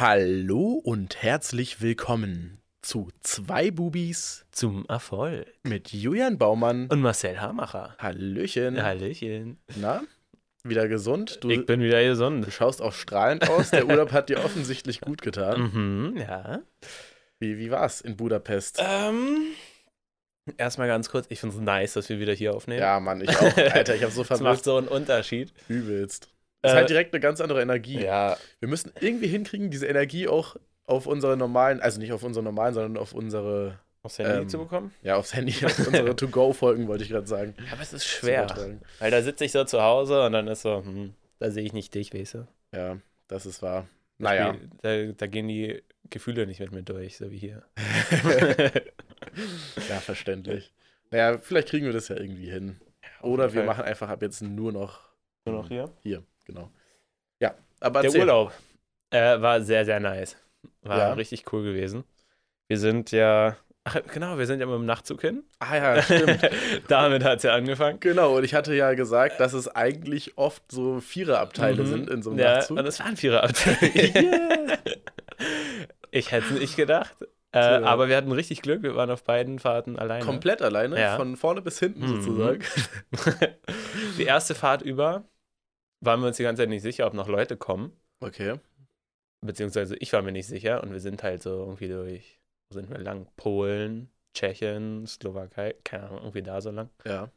Hallo und herzlich willkommen zu zwei Bubis Zum Erfolg. mit Julian Baumann. Und Marcel Hamacher. Hallöchen. Hallöchen. Na, wieder gesund? Du, ich bin wieder du gesund. schaust auch strahlend aus. Der Urlaub hat dir offensichtlich gut getan. Mhm, ja. Wie, wie war's in Budapest? Ähm, erstmal ganz kurz, ich finde es nice, dass wir wieder hier aufnehmen. Ja, Mann, ich auch. Alter, ich habe so Das macht vermisst. so einen Unterschied. Übelst. Das ist Äh, halt direkt eine ganz andere Energie. Ja, Wir müssen irgendwie hinkriegen, diese Energie auch auf unsere normalen, also nicht auf unsere normalen, sondern auf unsere, aufs Handy Ähm, zu bekommen. ja, aufs Handy, auf unsere To-Go-Folgen, wollte ich gerade sagen. Ja, aber es ist schwer. Weil da sitze ich so zu Hause und dann ist so, hm, da sehe ich nicht dich, weißt du? Ja, das ist wahr. Naja. Da, da gehen die Gefühle nicht mit mir durch, so wie hier. Ja, verständlich. Naja, vielleicht kriegen wir das ja irgendwie hin. Oder wir machen einfach ab jetzt nur noch nur noch hier. hier, genau. Ja, aber Der erzähl. Urlaub äh, war sehr, sehr nice. War Ja. richtig cool gewesen. Wir sind ja, ach, genau, wir sind ja mit dem Nachtzug hin. Ah ja, stimmt. Damit hat es ja angefangen. genau, und ich hatte ja gesagt, dass es eigentlich oft so Viererabteile Mhm. sind in so einem ja, Nachtzug. Und es waren Viererabteile. Ich hätte es nicht gedacht. Äh, Tja. aber wir hatten richtig Glück. Wir waren auf beiden Fahrten alleine. Komplett alleine, Ja. von vorne bis hinten Mhm. sozusagen. Die erste Fahrt über waren wir uns die ganze Zeit nicht sicher, ob noch Leute kommen. Okay. Beziehungsweise ich war mir nicht sicher. Und wir sind halt so irgendwie durch, wo sind wir lang? Polen, Tschechien, Slowakei, keine Ahnung, irgendwie da so lang. Ja.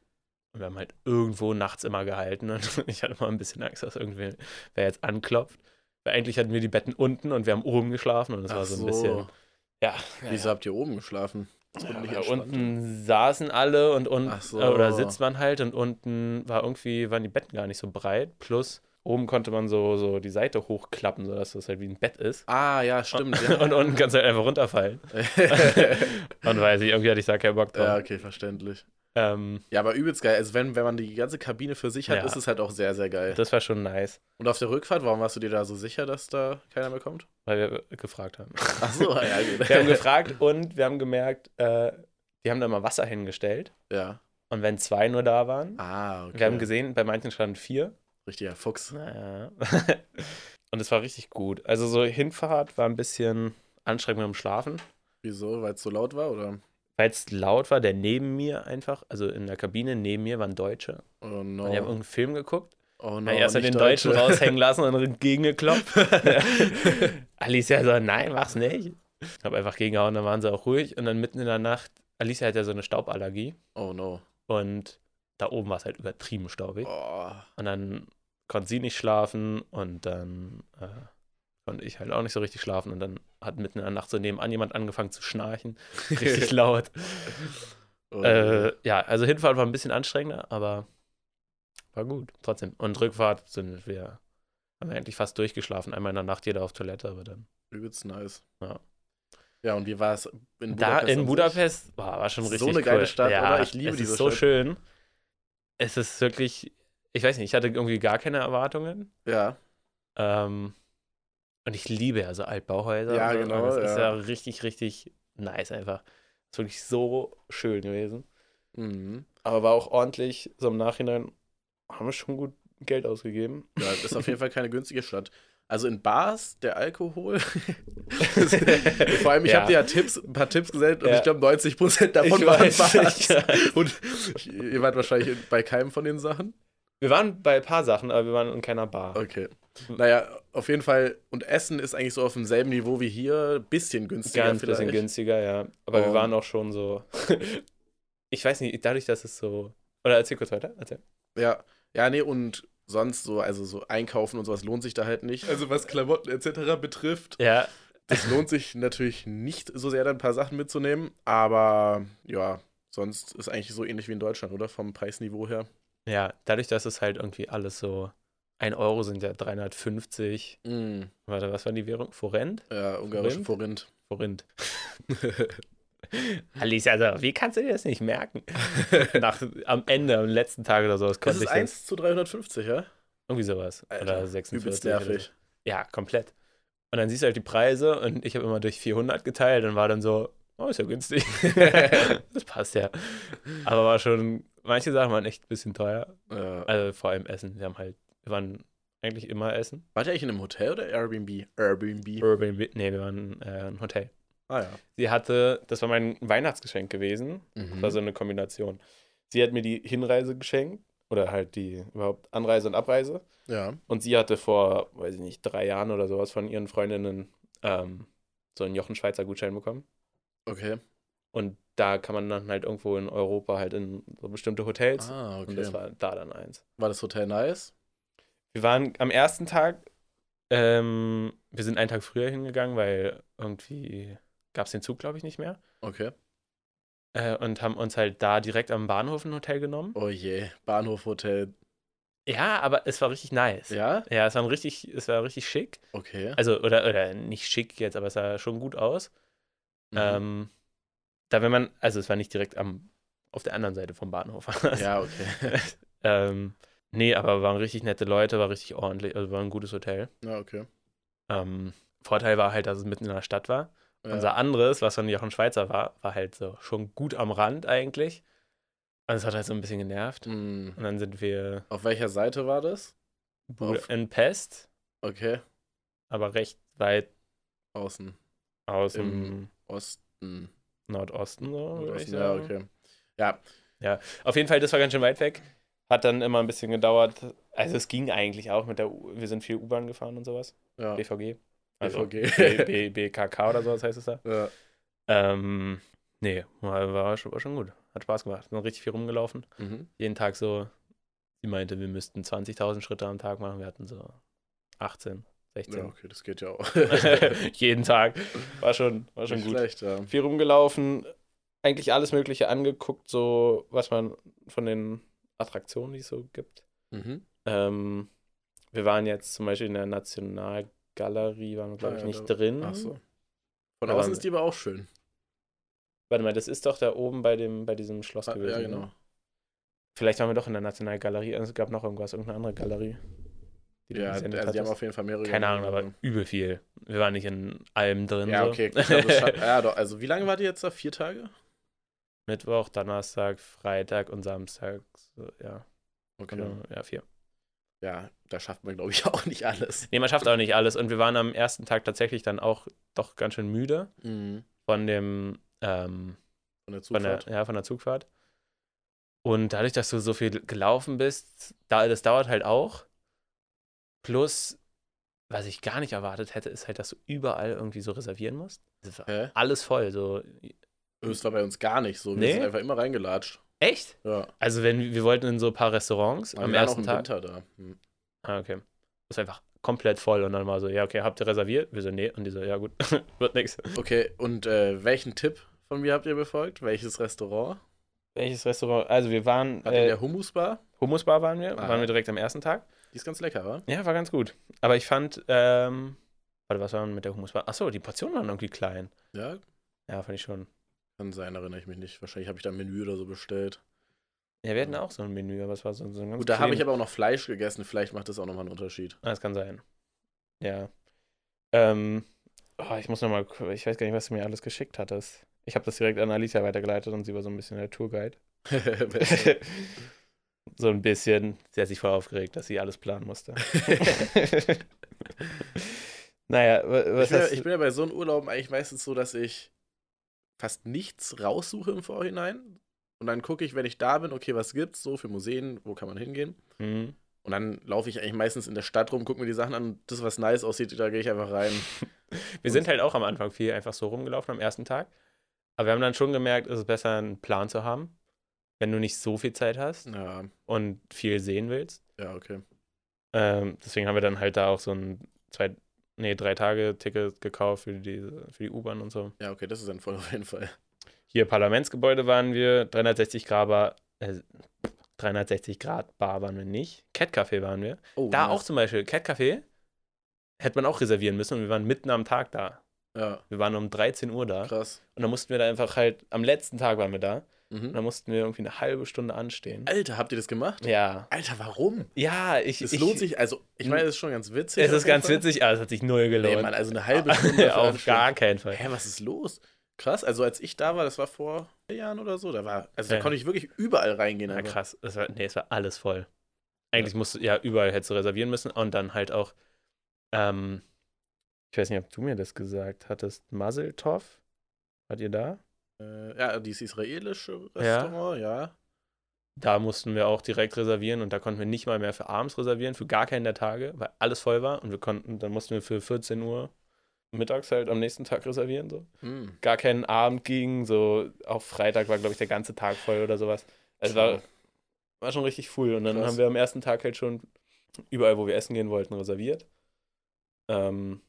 Und wir haben halt irgendwo nachts immer gehalten und ich hatte mal ein bisschen Angst, dass irgendwer wer jetzt anklopft. Weil eigentlich hatten wir die Betten unten und wir haben oben geschlafen und es war so ein bisschen. Ja, Wieso habt ihr oben geschlafen? Ja, unten saßen alle und unten, so. äh, oder sitzt man halt und unten war irgendwie, waren die Betten gar nicht so breit. Plus oben konnte man so, so die Seite hochklappen, sodass das halt wie ein Bett ist. Ah, ja, stimmt. Ja, Und unten kannst du halt einfach runterfallen. und weiß ich, irgendwie hatte ich da keinen Bock drauf. ja okay, verständlich. Ähm, Ja, aber übelst geil. Also wenn, wenn man die ganze Kabine für sich hat, Ja. ist es halt auch sehr, sehr geil. das war schon nice, Und auf der Rückfahrt, warum warst du dir da so sicher, dass da keiner mehr kommt? weil wir gefragt haben. Ach so, ja, gut. Wir haben gefragt und wir haben gemerkt, äh, die haben da mal Wasser hingestellt. ja. Und wenn zwei nur da waren, Ah, okay. wir haben gesehen, bei manchen standen vier. Richtiger Fuchs. Naja. und es war richtig gut. Also so Hinfahrt war ein bisschen anstrengend mit dem Schlafen, Wieso? Weil es so laut war, oder? Weil es laut war. Der neben mir einfach, also in der Kabine neben mir waren Deutsche. Oh no. Und die haben irgendeinen Film geguckt. oh no. Erst den Deutschen Deutsche. raushängen lassen und entgegengeklopft. Alicia so, nein, mach's nicht. Ich habe einfach gegengehauen, dann waren sie auch ruhig. Und dann mitten in der Nacht, Alicia hat ja so eine Stauballergie. Oh no. Und da oben war es halt übertrieben staubig. Oh. Und dann konnte sie nicht schlafen und dann äh, konnte ich halt auch nicht so richtig schlafen. Und dann hat mitten in der Nacht so nebenan jemand angefangen zu schnarchen. Richtig laut. Oh. Äh, ja, also Hinfahrt war ein bisschen anstrengender, aber war gut trotzdem. Und Rückfahrt sind wir, haben wir eigentlich fast durchgeschlafen. Einmal in der Nacht jeder auf Toilette, aber dann. Übelst nice. Ja. Ja, und wie war es in Budapest? da in? Budapest boah, war schon So richtig eine geile cool. Stadt, ja, oder? Ich liebe es diese ist so Stadt. schön. Es ist wirklich, ich weiß nicht, ich hatte irgendwie gar keine Erwartungen. Ja. Ähm, und ich liebe ja so Altbauhäuser. Ja, genau, Das ist ja. ja richtig, richtig nice einfach. Ist wirklich so schön gewesen. Mhm. Aber war auch ordentlich, so im Nachhinein haben wir schon gut Geld ausgegeben. Ja, ist auf jeden Fall keine günstige Stadt. Also in Bars, der Alkohol. Vor allem, ich Ja. habe dir ja Tipps, ein paar Tipps gesendet und Ja. ich glaube, 90% davon Ich waren weiß, Bars. ich weiß. Und ihr wart wahrscheinlich bei keinem von den Sachen. Wir waren bei ein paar Sachen, aber wir waren in keiner Bar. Okay. Naja, auf jeden Fall. Und Essen ist eigentlich so auf demselben Niveau wie hier. Bisschen günstiger Ganz vielleicht. bisschen günstiger, ja. Aber wir Und- waren auch schon so. ich weiß nicht, dadurch, dass es so. Oder erzähl kurz weiter. Erzähl. Ja. Ja, nee, und sonst so, also so einkaufen und sowas lohnt sich da halt nicht. Also was Klamotten etc. betrifft, Ja, das lohnt sich natürlich nicht so sehr, da ein paar Sachen mitzunehmen. Aber ja, sonst ist eigentlich so ähnlich wie in Deutschland, oder? Vom Preisniveau her. ja, dadurch, dass es halt irgendwie alles so. Ein Euro sind ja 350. Mm, Warte, was war die Währung? Forint? ja, ungarische Forint. Forint. Alicia, also, wie kannst du dir das nicht merken? Nach, am Ende, am letzten Tag oder so, das Das ist ich das. 1 zu 350, ja? Irgendwie sowas. Alter, oder 46. Übelst so. nervig. Ja, komplett. Und dann siehst du halt die Preise und ich habe immer durch 400 geteilt und war dann so, oh, ist ja günstig. das passt ja. Aber war schon, manche Sachen waren echt ein bisschen teuer. Ja. Also vor allem Essen. Wir haben halt, wir waren eigentlich immer essen. Wart ihr eigentlich in einem Hotel oder Airbnb? Airbnb. Airbnb, nee, wir waren äh, ein Hotel. Ah ja. Sie hatte, das war mein Weihnachtsgeschenk gewesen. Das Mhm. war so eine Kombination. Sie hat mir die Hinreise geschenkt oder halt die überhaupt Anreise und Abreise. Ja. Und sie hatte vor, weiß ich nicht, drei Jahren oder sowas von ihren Freundinnen ähm, so einen Jochen Schweizer Gutschein bekommen. Okay. Und da kann man dann halt irgendwo in Europa halt in so bestimmte Hotels. Ah, Und das okay. war da dann eins. War das Hotel nice? Wir waren am ersten Tag, ähm, wir sind einen Tag früher hingegangen, weil irgendwie gab es den Zug, glaube ich, nicht mehr. Okay. Äh, und haben uns halt da direkt am Bahnhof ein Hotel genommen. Oh je. Bahnhofhotel. Ja, aber es war richtig nice. Ja? Ja, es war richtig, es war richtig schick. Okay. Also, oder, oder nicht schick jetzt, aber es sah schon gut aus. Mhm. Ähm, da wenn man, also es war nicht direkt am, auf der anderen Seite vom Bahnhof. ja, okay. ähm, nee, aber waren richtig nette Leute, war richtig ordentlich, also war ein gutes Hotel. Ja, okay. Ähm, Vorteil war halt, dass es mitten in der Stadt war. Ja. Unser anderes, was von Jochen Schweizer war, war halt so schon gut am Rand eigentlich. Und es hat halt so ein bisschen genervt. Mhm. Und dann sind wir Auf welcher Seite war das? Bude in Pest, Okay. aber recht weit Außen. aus Im Osten. Nordosten, so würde ich Osten. Ja, okay. Ja. Auf jeden Fall, das war ganz schön weit weg. Hat dann immer ein bisschen gedauert. Also es ging eigentlich auch mit der U wir sind viel U-Bahn gefahren und sowas. Ja. BVG. Also BVG. B, B, BKK oder sowas heißt es da. ja. Ähm, nee, war, war, schon, war schon gut. Hat Spaß gemacht. Sind richtig viel rumgelaufen. Mhm. Jeden Tag so, sie meinte, wir müssten 20.000 Schritte am Tag machen. Wir hatten so 18, 16. Ja, okay, das geht ja auch. Jeden Tag. War schon, war schon Nicht gut. schlecht, ja. Viel rumgelaufen. Eigentlich alles Mögliche angeguckt, so was man von den Attraktionen, die es so gibt. Mhm. Ähm, wir waren jetzt zum Beispiel in der Nationalgalerie, waren wir, glaube ich, ja, nicht da- drin. Ach so. Von Da außen ist die aber auch schön. Warte mal, das ist doch da oben bei, dem, bei diesem Schloss Ah, gewesen. ja, ne? genau. Vielleicht waren wir doch in der Nationalgalerie. Also es gab noch irgendwas, irgendeine andere Galerie. die Ja, also die haben hattest. auf jeden Fall mehrere. Keine Ahnung, aber übel viel. Wir waren nicht in allem drin. Ja, so. okay. Glaub, ja, doch. Also, wie lange wart ihr jetzt da? Vier Tage? Mittwoch, Donnerstag, Freitag und Samstag. So, ja, Okay. genau, ja, vier. Ja, da schafft man, glaube ich, auch nicht alles. Nee, man schafft auch nicht alles. Und wir waren am ersten Tag tatsächlich dann auch doch ganz schön müde Mhm. von dem, ähm, Von der von der, Zugfahrt. ja, von der Zugfahrt. Und dadurch, dass du so viel gelaufen bist, da, das dauert halt auch. Plus, was ich gar nicht erwartet hätte, ist halt, dass du überall irgendwie so reservieren musst. Hä? alles voll. So, Das war bei uns gar nicht so. Wir Nee? sind einfach immer reingelatscht. echt? Ja. Also, wenn wir wollten in so ein paar Restaurants Aber am ersten im Tag. Winter da. Hm. Ah, okay. Das ist einfach komplett voll und dann war so, ja, okay, habt ihr reserviert? Wir so, nee. Und die so, ja, gut, wird nix. Okay, und äh, welchen Tipp von mir habt ihr befolgt? Welches Restaurant? Welches Restaurant? Also, wir waren, Wart ihr in äh, der Hummusbar? Hummusbar waren wir, Ah. waren wir direkt am ersten Tag. Die ist ganz lecker, wa? Ja, war ganz gut. Aber ich fand, ähm, warte, was war denn mit der Hummusbar? Achso, die Portionen waren irgendwie klein. Ja, Ja, fand ich schon. Kann sein, erinnere ich mich nicht. Wahrscheinlich habe ich da ein Menü oder so bestellt. Ja, wir hatten auch so ein Menü, aber es war so, so ein ganz Gut, da habe ich aber auch noch Fleisch gegessen. Vielleicht macht das auch nochmal einen Unterschied. Ah, das kann sein. Ja. Ähm, oh, ich muss nochmal, ich weiß gar nicht, was du mir alles geschickt hattest. Ich habe das direkt an Alicia weitergeleitet und sie war so ein bisschen der Tourguide. So ein bisschen. Sie hat sich voll aufgeregt, dass sie alles planen musste. naja, wa- ich, was bin, ja- hast ich bin ja bei so einem Urlauben eigentlich meistens so, dass ich fast nichts raussuche im Vorhinein. Und dann gucke ich, wenn ich da bin, okay, was gibt's so für Museen, wo kann man hingehen? Hm. Und dann laufe ich eigentlich meistens in der Stadt rum, gucke mir die Sachen an, das, was nice aussieht, da gehe ich einfach rein. Wir sind halt auch am Anfang viel einfach so rumgelaufen am ersten Tag. Aber wir haben dann schon gemerkt, es ist besser, einen Plan zu haben, wenn du nicht so viel Zeit hast Ja, und viel sehen willst. ja, okay. Ähm, deswegen haben wir dann halt da auch so ein zwei, nee, drei Tage Ticket gekauft für die, für die U-Bahn und so. Ja, okay, das ist dann voll auf jeden Fall. Hier Parlamentsgebäude waren wir, 360 Grad Bar, äh, 360 Grad Bar waren wir nicht. Cat Café waren wir. Oh, Da nice. auch zum Beispiel, Cat Café hätte man auch reservieren müssen und wir waren mitten am Tag da. Ja, Wir waren um 13 Uhr da. krass. Und dann mussten wir da einfach halt, am letzten Tag waren wir da. Und Mhm. dann mussten wir irgendwie eine halbe Stunde anstehen. Alter, habt ihr das gemacht? Ja. Alter, warum? Ja, ich. Ich, lohnt sich, also, ich meine, das ist schon ganz witzig. Es ist ganz Fall. witzig, aber es hat sich null gelohnt. Nee, Mann, also eine halbe Stunde. Auf gar keinen Fall. Hä, was ist los? Krass, also als ich da war, das war vor vier Jahren oder so, da war, also da Ja. konnte ich wirklich überall reingehen. Ja, krass. Es war, nee, es war alles voll. Eigentlich musst du, ja, überall hättest du reservieren müssen und dann halt auch, ähm, ich weiß nicht, ob du mir das gesagt hattest, Mazeltov? Wart ihr da? Äh, ja, dieses israelische Restaurant, ja. Da mussten wir auch direkt reservieren und da konnten wir nicht mal mehr für abends reservieren, für gar keinen der Tage, weil alles voll war und wir konnten, dann mussten wir für 14 Uhr mittags halt am nächsten Tag reservieren, so. Hm. Gar keinen Abend ging, so auf Freitag war, glaube ich, der ganze Tag voll oder sowas. Also war, war schon richtig cool und dann Krass. haben wir am ersten Tag halt schon überall, wo wir essen gehen wollten, reserviert. Ähm,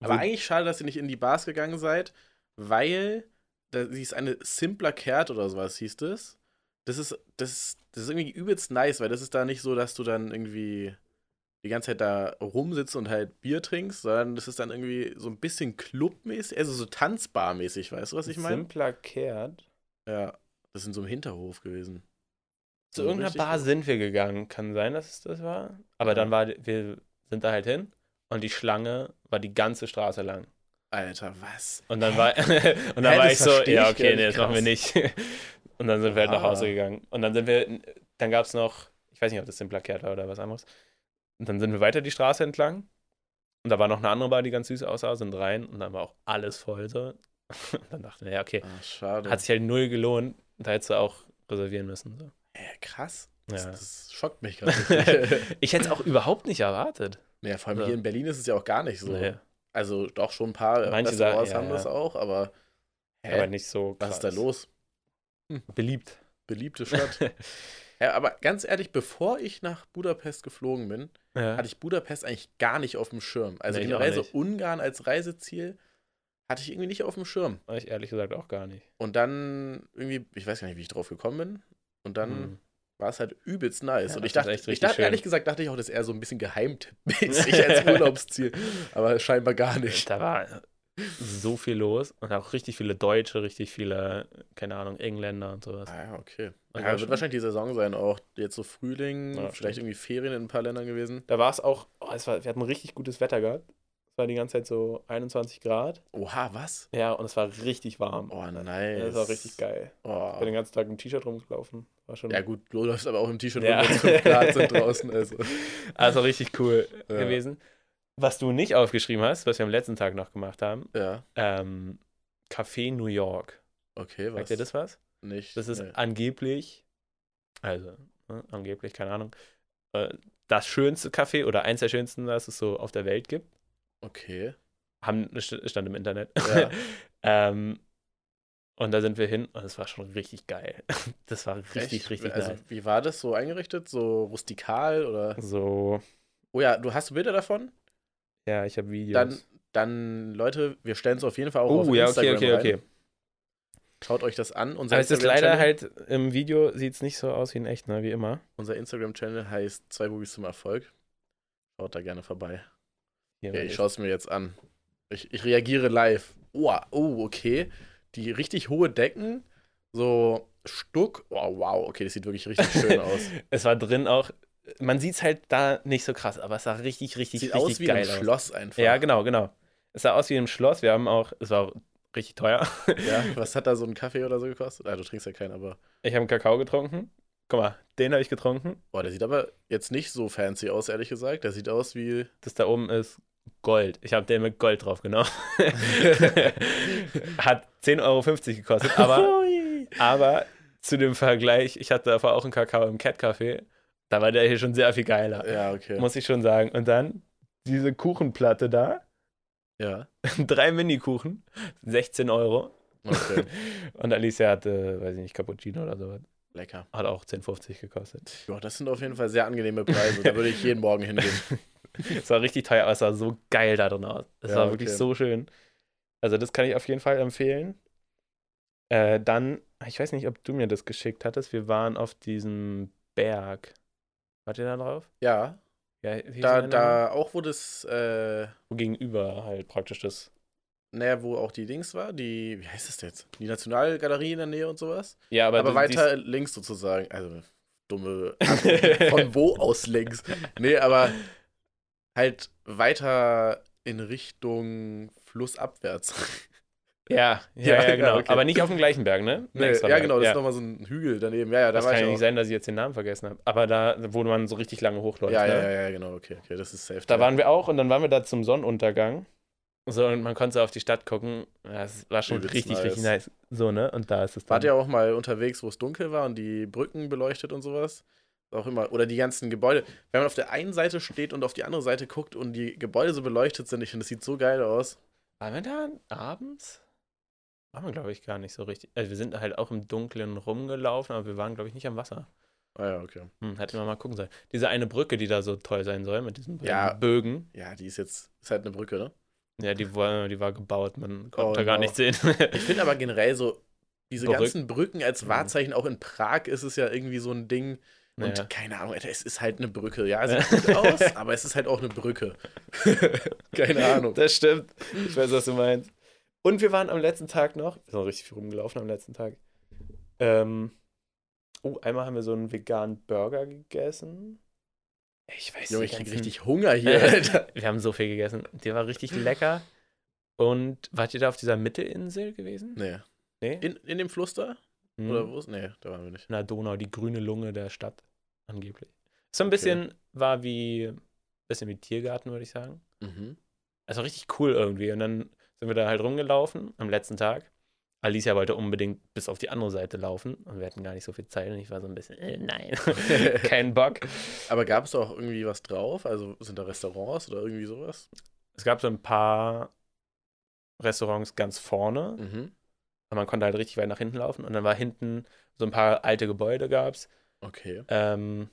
Aber eigentlich schade, dass ihr nicht in die Bars gegangen seid, weil da hieß eine Simpler Kehrt oder sowas hieß das. Das ist, das, das ist irgendwie übelst nice, weil das ist da nicht so, dass du dann irgendwie die ganze Zeit da rumsitzt und halt Bier trinkst, sondern das ist dann irgendwie so ein bisschen clubmäßig, also so tanzbarmäßig, weißt du, was ich meine? Simpler Kehrt. Ja, das ist in so einem Hinterhof gewesen. Zu So irgendeiner Bar gut. sind wir gegangen. Kann sein, dass es das war. Aber Ja. dann war, wir sind da halt hin und die Schlange war die ganze Straße lang. Alter, was? Und dann war, und dann Hä, war ich so, ja, ich okay, nee, das machen wir nicht. Und dann sind wir halt nach Hause Ah. gegangen. Und dann sind wir, dann gab es noch, ich weiß nicht, ob das Simpler Kehrt war oder was anderes. Und dann sind wir weiter die Straße entlang. Und da war noch eine andere Bar, die ganz süß aussah, sind rein. Und dann war auch alles voll so. Und dann dachten wir, ja, okay, Ah, schade. hat sich halt null gelohnt. Da hättest du auch reservieren müssen. So. Hä, krass. Das, Ja. das schockt mich gerade. Ich hätte es auch überhaupt nicht erwartet. ja, vor allem So. hier in Berlin ist es ja auch gar nicht so. Nee, Also doch schon ein paar Manche Restaurants sagen- ja, haben das auch, aber hä, aber nicht so krass. was ist da los? Beliebt. Beliebte Stadt. ja, aber ganz ehrlich, bevor ich nach Budapest geflogen bin, Ja. hatte ich Budapest eigentlich gar nicht auf dem Schirm. Also Nee, generell so nicht. Ungarn als Reiseziel hatte ich irgendwie nicht auf dem Schirm. ich ehrlich gesagt auch gar nicht. Und dann irgendwie, ich weiß gar nicht, wie ich drauf gekommen bin. Und dann Hm. War es halt übelst nice. Ja, und ich dachte, echt ich dachte schön. ehrlich gesagt, dachte ich auch, das ist eher so ein bisschen geheimtippmäßig als Urlaubsziel. Aber scheinbar gar nicht. Da war so viel los und auch richtig viele Deutsche, richtig viele, keine Ahnung, Engländer und sowas. Ah ja, okay. Also Ja, schon- wird wahrscheinlich die Saison sein, auch jetzt so Frühling, Ja, vielleicht irgendwie Ferien in ein paar Ländern gewesen. Da war es auch, oh, es war, wir hatten richtig gutes Wetter gehabt. Es war die ganze Zeit so 21 Grad. Oha, was? Ja, und es war richtig warm. Oh, nice. Das war richtig geil. Oh. Ich bin den ganzen Tag im T-Shirt rumgelaufen. War schon, Ja, gut, du läufst aber auch im T-Shirt Ja. rum, wenn es 5 Grad sind draußen. Also. also richtig cool Ja. gewesen. Was du nicht aufgeschrieben hast, was wir am letzten Tag noch gemacht haben, Ja, ähm, Café New York. okay, was? Sagt dir das was? Nicht. Das ist nee. angeblich, also ne, angeblich, keine Ahnung, äh, das schönste Café oder eins der schönsten, das es so auf der Welt gibt. Okay. Haben, st- stand im Internet. Ja. ähm, und da sind wir hin und es war schon richtig geil. Das war richtig, Echt? richtig also, nice. Wie war das so eingerichtet? So rustikal oder? So, Oh ja, du hast Bilder davon? ja, ich habe Videos. Dann, dann, Leute, wir stellen es auf jeden Fall auch oh, auf ja, Instagram okay, okay, rein. okay. Schaut euch das an. Unser Aber es ist leider halt, im Video sieht es nicht so aus wie in echt, ne, wie immer. Unser Instagram-Channel heißt Zwei Bubis zum Erfolg. Schaut da gerne vorbei. Hier, warte. ich schaue es mir jetzt an. Ich, ich reagiere live. Oh, oh, okay. Die richtig hohe Decken, so Stuck. Oh, wow, okay, das sieht wirklich richtig schön aus. es war drin auch, man sieht es halt da nicht so krass, aber es sah richtig, richtig, Sieht richtig aus wie geil ein. Schloss einfach. Ja, genau, genau. Es sah aus wie im Schloss. Wir haben auch, es war auch richtig teuer. Ja, was hat da so ein Kaffee oder so gekostet? Ah, du trinkst ja keinen, aber. Ich habe einen Kakao getrunken. Guck mal, den habe ich getrunken. Boah, der sieht aber jetzt nicht so fancy aus, ehrlich gesagt. Der sieht aus wie. Das da oben ist Gold. Ich habe den mit Gold drauf genommen. Hat 10,50 Euro gekostet, aber, aber zu dem Vergleich, ich hatte davor auch einen Kakao im Cat Café. Da war der hier schon sehr viel geiler. Ja, okay. Muss ich schon sagen. Und dann diese Kuchenplatte da. ja, Drei Mini-Kuchen. 16 Euro. okay. Und Alicia hatte, weiß ich nicht, Cappuccino oder so. Lecker. Hat auch 10,50 gekostet. Ja, das sind auf jeden Fall sehr angenehme Preise. Da würde ich jeden Morgen hingehen. Es war richtig teuer, aber es sah so geil da drin aus. Es Ja, war wirklich okay. so schön. Also, das kann ich auf jeden Fall empfehlen. Äh, dann, ich weiß nicht, ob du mir das geschickt hattest. Wir waren auf diesem Berg. Wart ihr da drauf? Ja, Ja, da, da auch, wo das, äh, Wo gegenüber halt praktisch das. Naja, wo auch die Dings war, die, wie heißt das jetzt? Die Nationalgalerie in der Nähe und sowas. Ja, aber, Aber, weiter links sozusagen. Also, dumme. Von wo aus links? Nee, aber halt weiter in Richtung flussabwärts. Ja, ja, Ja, ja, ja, genau. okay. Aber nicht auf dem gleichen Berg, ne? Nee, ja, genau, das ja. ist nochmal so ein Hügel daneben. Ja, ja, da Das war kann ja auch. nicht sein, dass ich jetzt den Namen vergessen habe. Aber da, wo man so richtig lange hochläuft. Ja, ne? ja, ja, ja, genau, okay, okay, das ist safe. Da waren wir auch und dann waren wir da zum Sonnenuntergang. So, und man konnte so auf die Stadt gucken. Ja, Es war schon Übelst richtig, nice. richtig nice. So, ne? Und da ist es dann. Wart ihr auch mal unterwegs, wo es dunkel war und die Brücken beleuchtet und sowas? Auch immer. Oder die ganzen Gebäude. Wenn man auf der einen Seite steht und auf die andere Seite guckt und die Gebäude so beleuchtet sind, ich finde, das sieht so geil aus. Waren wir da abends? Waren wir, glaube ich, gar nicht so richtig. Also, wir sind halt auch im Dunkeln rumgelaufen, aber wir waren, glaube ich, nicht am Wasser. Ah ja, okay. Hm, hätten wir mal gucken sollen. Diese eine Brücke, die da so toll sein soll, mit diesen Ja. Bögen. Ja, die ist jetzt, ist halt eine Brücke, ne? Ja, die war, die war gebaut, man konnte Oh, gar no. nicht sehen. Ich finde aber generell so, diese Brück- ganzen Brücken als Mhm. Wahrzeichen, auch in Prag ist es ja irgendwie so ein Ding. Und Naja. keine Ahnung, Alter, es ist halt eine Brücke. Ja, sieht gut aus, aber es ist halt auch eine Brücke. keine Ahnung. Das stimmt. Ich weiß, was du meinst. Und wir waren am letzten Tag noch, wir sind noch richtig viel rumgelaufen am letzten Tag. Ähm, oh, einmal haben wir so einen veganen Burger gegessen. Ich weiß Junge, ich krieg richtig Hunger hier, Alter. Wir haben so viel gegessen. Der war richtig lecker. Und wart ihr da auf dieser Mittelinsel gewesen? Nee. Nee? In, in dem Fluss da? Hm. Oder wo ist? Nee, da waren wir nicht. In der Donau, die grüne Lunge der Stadt, angeblich. So ein Okay. bisschen, war wie, bisschen wie Tiergarten, würde ich sagen. Mhm. Also richtig cool irgendwie. Und dann sind wir da halt rumgelaufen am letzten Tag. Alicia wollte unbedingt bis auf die andere Seite laufen und wir hatten gar nicht so viel Zeit und ich war so ein bisschen, äh, nein, kein Bock. Aber gab es da auch irgendwie was drauf? Also sind da Restaurants oder irgendwie sowas? Es gab so ein paar Restaurants ganz vorne, Mhm. aber man konnte halt richtig weit nach hinten laufen und dann war hinten so ein paar alte Gebäude gab's. Okay. Ähm,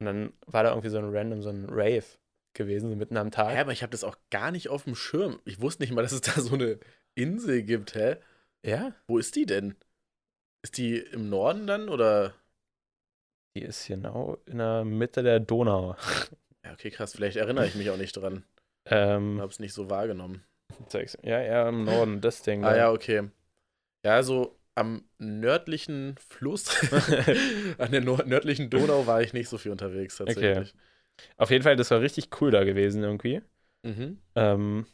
und dann war da irgendwie so ein random, so ein Rave gewesen, so mitten am Tag. Hä, aber ich habe das auch gar nicht auf dem Schirm. Ich wusste nicht mal, dass es da so eine Insel gibt, hä? Ja, Wo ist die denn? Ist die im Norden dann oder? die ist genau in der Mitte der Donau. Ja, okay, krass. Vielleicht erinnere ich mich auch nicht dran. Ähm, Habe es nicht so wahrgenommen. ja, ja, im Norden, das Ding. Ah ja, okay. Ja, so am nördlichen Fluss, an der nördlichen Donau war ich nicht so viel unterwegs tatsächlich. Auf jeden Fall, das war richtig cool da gewesen irgendwie. Mhm. Ähm,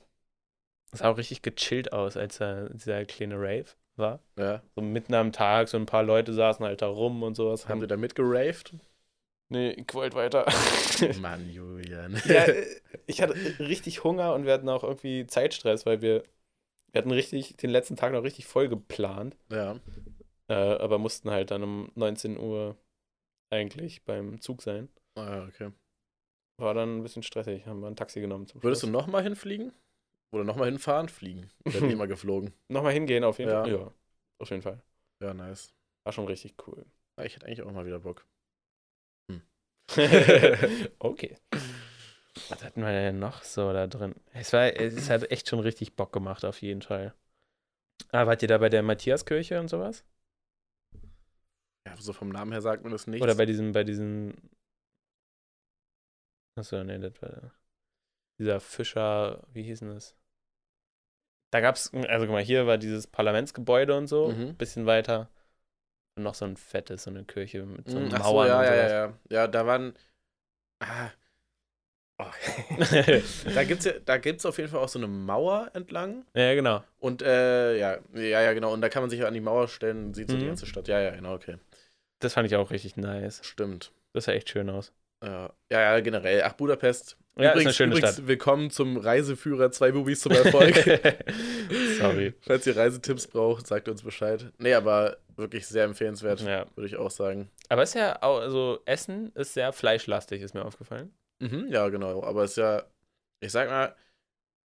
es sah auch richtig gechillt aus, als da dieser kleine Rave war. Ja. So mitten am Tag, so ein paar Leute saßen halt da rum und sowas. Haben Sie da mitgeraved? nee, ich wollte weiter. Mann, Julian. ja, ich hatte richtig Hunger und wir hatten auch irgendwie Zeitstress, weil wir, wir hatten richtig den letzten Tag noch richtig voll geplant, ja. äh, aber mussten halt dann um 19 Uhr eigentlich beim Zug sein. Ah, ja, okay. War dann ein bisschen stressig, haben wir ein Taxi genommen zum Würdest du nochmal hinfliegen? Oder nochmal hinfahren? Fliegen. Ich bin immer geflogen. Nochmal hingehen auf jeden Ja. Fall? Ja, auf jeden Fall. Ja, nice. War schon richtig cool. Ja, Ich hätte eigentlich auch mal wieder Bock. okay. Was hatten wir denn noch so da drin? Es, war, es hat echt schon richtig Bock gemacht, auf jeden Fall. Ah, wart ihr da bei der Matthiaskirche und sowas? Ja, so vom Namen her sagt man das nicht. Oder bei diesem, bei diesen. Achso, nee, das war dieser Fischer, wie hieß denn das? Da gab's, also guck mal, hier war dieses Parlamentsgebäude und so, Mhm. bisschen weiter. Und noch so ein fettes, so eine Kirche mit so Mm, Mauern Ach so, ja, und ja, sowas. ja, ja. Ja, da waren. Ah. Oh. da gibt's ja, da gibt's auf jeden Fall auch so eine Mauer entlang. ja, genau. Und äh, ja, ja, ja, genau. Und da kann man sich an die Mauer stellen und sieht so die Mhm. ganze Stadt. Ja, ja, genau, okay. Das fand ich auch richtig nice. Stimmt. Das sah echt schön aus. Ja, ja, ja, generell. Ach, Budapest. Ja, ist eine schöne übrigens Stadt. willkommen zum Reiseführer zwei Bubis zum Erfolg. Sorry. Falls ihr Reisetipps braucht, sagt uns Bescheid. Nee, aber wirklich sehr empfehlenswert, Ja. würde ich auch sagen. Aber ist ja auch, also Essen ist sehr fleischlastig, ist mir aufgefallen. Mhm, ja, genau. Aber es ist ja, ich sag mal,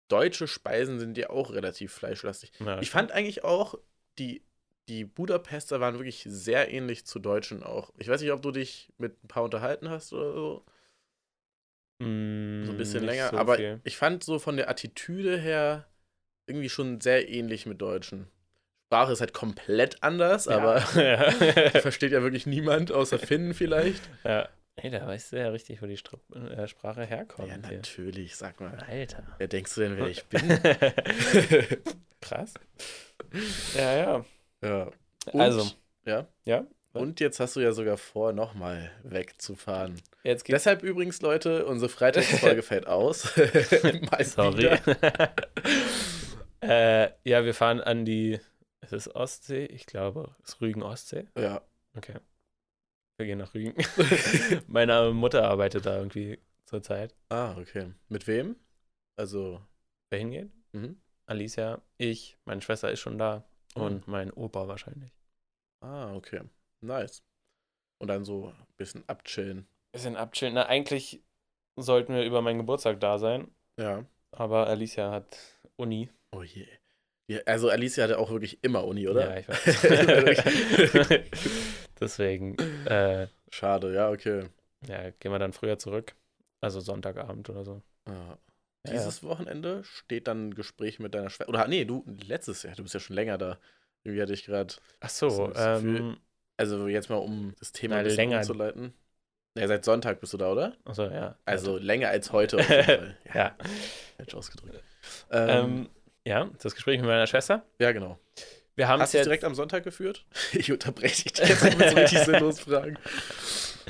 deutsche Speisen sind ja auch relativ fleischlastig. Ja, Ich fand eigentlich auch, die, die Budapester waren wirklich sehr ähnlich zu Deutschen auch. Ich weiß nicht, ob du dich mit ein paar unterhalten hast oder so. Mm, So ein bisschen länger. so aber viel. ich fand so von der Attitüde her irgendwie schon sehr ähnlich mit Deutschen. Sprache ist halt komplett anders, aber ja. versteht ja wirklich niemand, außer Finnen vielleicht. ja. Ey, da weißt du ja richtig, wo die Stru äh, Sprache herkommt. Ja, hier. natürlich, sag mal. Alter. Wer denkst du denn, wer ich bin? Krass. Ja, ja. Ja. Und, Also, ja. ja. Und jetzt hast du ja sogar vor, nochmal wegzufahren. Jetzt geht's. Deshalb übrigens, Leute, unsere Freitagsfolge fällt aus. Sorry. Äh, ja, wir fahren an die. Ist es Ostsee? Ich glaube, es ist Rügen Ostsee. Ja. Okay. Wir gehen nach Rügen. Meine Mutter arbeitet da irgendwie zurzeit. Ah, okay. Mit wem? Also, Wer hingeht? mhm. Alicia, ich, meine Schwester ist schon da und mein Opa wahrscheinlich. Ah, okay. Nice. Und dann so ein bisschen abchillen. Bisschen abchillen. Na, eigentlich sollten wir über meinen Geburtstag da sein, Ja. aber Alicia hat Uni. Oh je. Ja, also Alicia hatte auch wirklich immer Uni, oder? Ja, ich weiß. Deswegen, äh, Schade, ja, okay. ja, gehen wir dann früher zurück. Also Sonntagabend oder so. Ja. Ja, Dieses Wochenende steht dann ein Gespräch mit deiner Schwester. Oder nee, du letztes Jahr, du bist ja schon länger da. Irgendwie hatte ich gerade. Ach so, So ähm, Also jetzt mal um das Thema Na, ein bisschen länger. umzuleiten. Ja, seit Sonntag bist du da, oder? achso, ja. Also länger als heute Fall. ja. Falsch ausgedrückt. Ähm, Ähm, ja, das Gespräch mit meiner Schwester. ja, genau. Wir haben Hast du direkt am Sonntag geführt? Ich unterbreche dich jetzt mit so richtig sinnlos Fragen.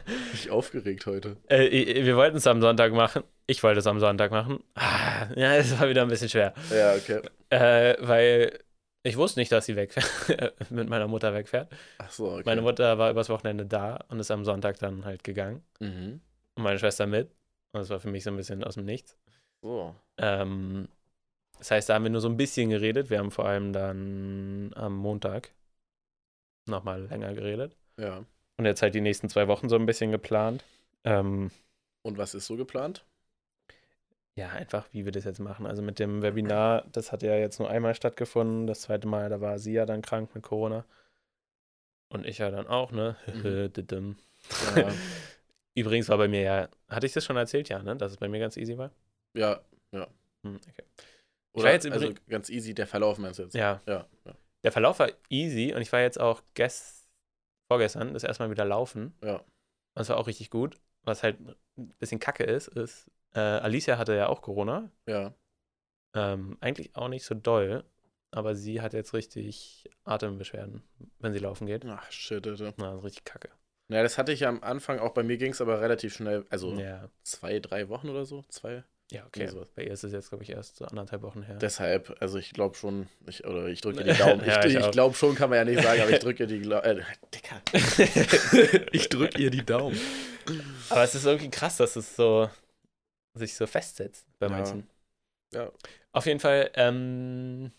Bin ich aufgeregt heute. Äh, wir wollten es am Sonntag machen. Ich wollte es am Sonntag machen. Ah, ja, es war wieder ein bisschen schwer. Ja, okay. Äh, weil ich wusste nicht, dass sie wegfährt, mit meiner Mutter wegfährt. Ach so, okay. Meine Mutter war übers Wochenende da und ist am Sonntag dann halt gegangen. Mhm. Und meine Schwester mit. Und das war für mich so ein bisschen aus dem Nichts. So. Ähm, das heißt, da haben wir nur so ein bisschen geredet. Wir haben vor allem dann am Montag nochmal länger geredet. Ja. Und jetzt halt die nächsten zwei Wochen so ein bisschen geplant. Ähm, Und was ist so geplant? ja, einfach, wie wir das jetzt machen. Also mit dem Webinar, das hat ja jetzt nur einmal stattgefunden. Das zweite Mal, da war sie ja dann krank mit Corona. Und ich ja dann auch, ne? Mhm. Ja. Übrigens war bei mir ja, hatte ich das schon erzählt, ja, ne? Dass es bei mir ganz easy war? ja. Hm, okay. Oder also ganz easy, der Verlauf meinst du jetzt? Ja, Ja. ja. der Verlauf war easy und ich war jetzt auch gest vorgestern das erste Mal wieder laufen. Ja. Und es war auch richtig gut. Was halt ein bisschen kacke ist, ist, äh, Alicia hatte ja auch Corona. Ja. Ähm, eigentlich auch nicht so doll, aber sie hat jetzt richtig Atembeschwerden, wenn sie laufen geht. Ach, shit, Alter. Na, das ist richtig kacke. Ja, das hatte ich ja am Anfang, auch bei mir ging es aber relativ schnell, also Ja, zwei, drei Wochen oder so, zwei. Ja okay. sowas. Bei ihr ist es jetzt, glaube ich, erst so anderthalb Wochen her. Deshalb, also ich glaube schon, ich, oder ich drücke die Daumen. Ja, ich ich ich glaube schon, kann man ja nicht sagen, aber ich drücke die Gla äh, Dicker. ich drücke ihr die Daumen. aber es ist irgendwie krass, dass es so sich so festsetzt bei Ja. manchen. Ja. Auf jeden Fall, ähm,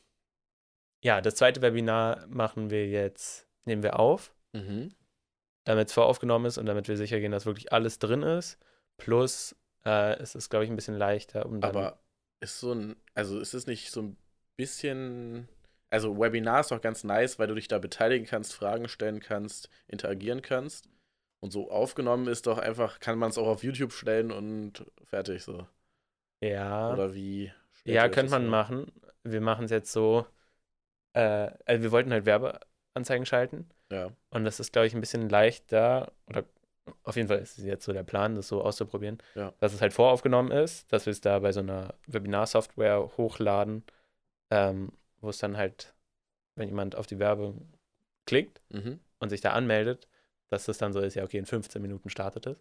ja, das zweite Webinar machen wir jetzt, nehmen wir auf, Mhm. damit es voraufgenommen ist und damit wir sicher gehen, dass wirklich alles drin ist. Plus, äh, es ist, glaube ich, ein bisschen leichter, um. Aber ist so ein, also ist es nicht so ein bisschen, also Webinar ist doch ganz nice, weil du dich da beteiligen kannst, Fragen stellen kannst, interagieren kannst. Und so aufgenommen ist doch einfach, kann man es auch auf YouTube stellen und fertig so. ja, Oder wie? ja könnte man vor? machen. Wir machen es jetzt so, äh, also wir wollten halt Werbeanzeigen schalten. Ja. Und das ist, glaube ich, ein bisschen leichter, oder auf jeden Fall ist es jetzt so der Plan, das so auszuprobieren, Ja. dass es halt voraufgenommen ist, dass wir es da bei so einer Webinar-Software hochladen, ähm, wo es dann halt, wenn jemand auf die Werbung klickt Mhm. und sich da anmeldet, dass das dann so ist, ja, okay, in 15 Minuten startet es.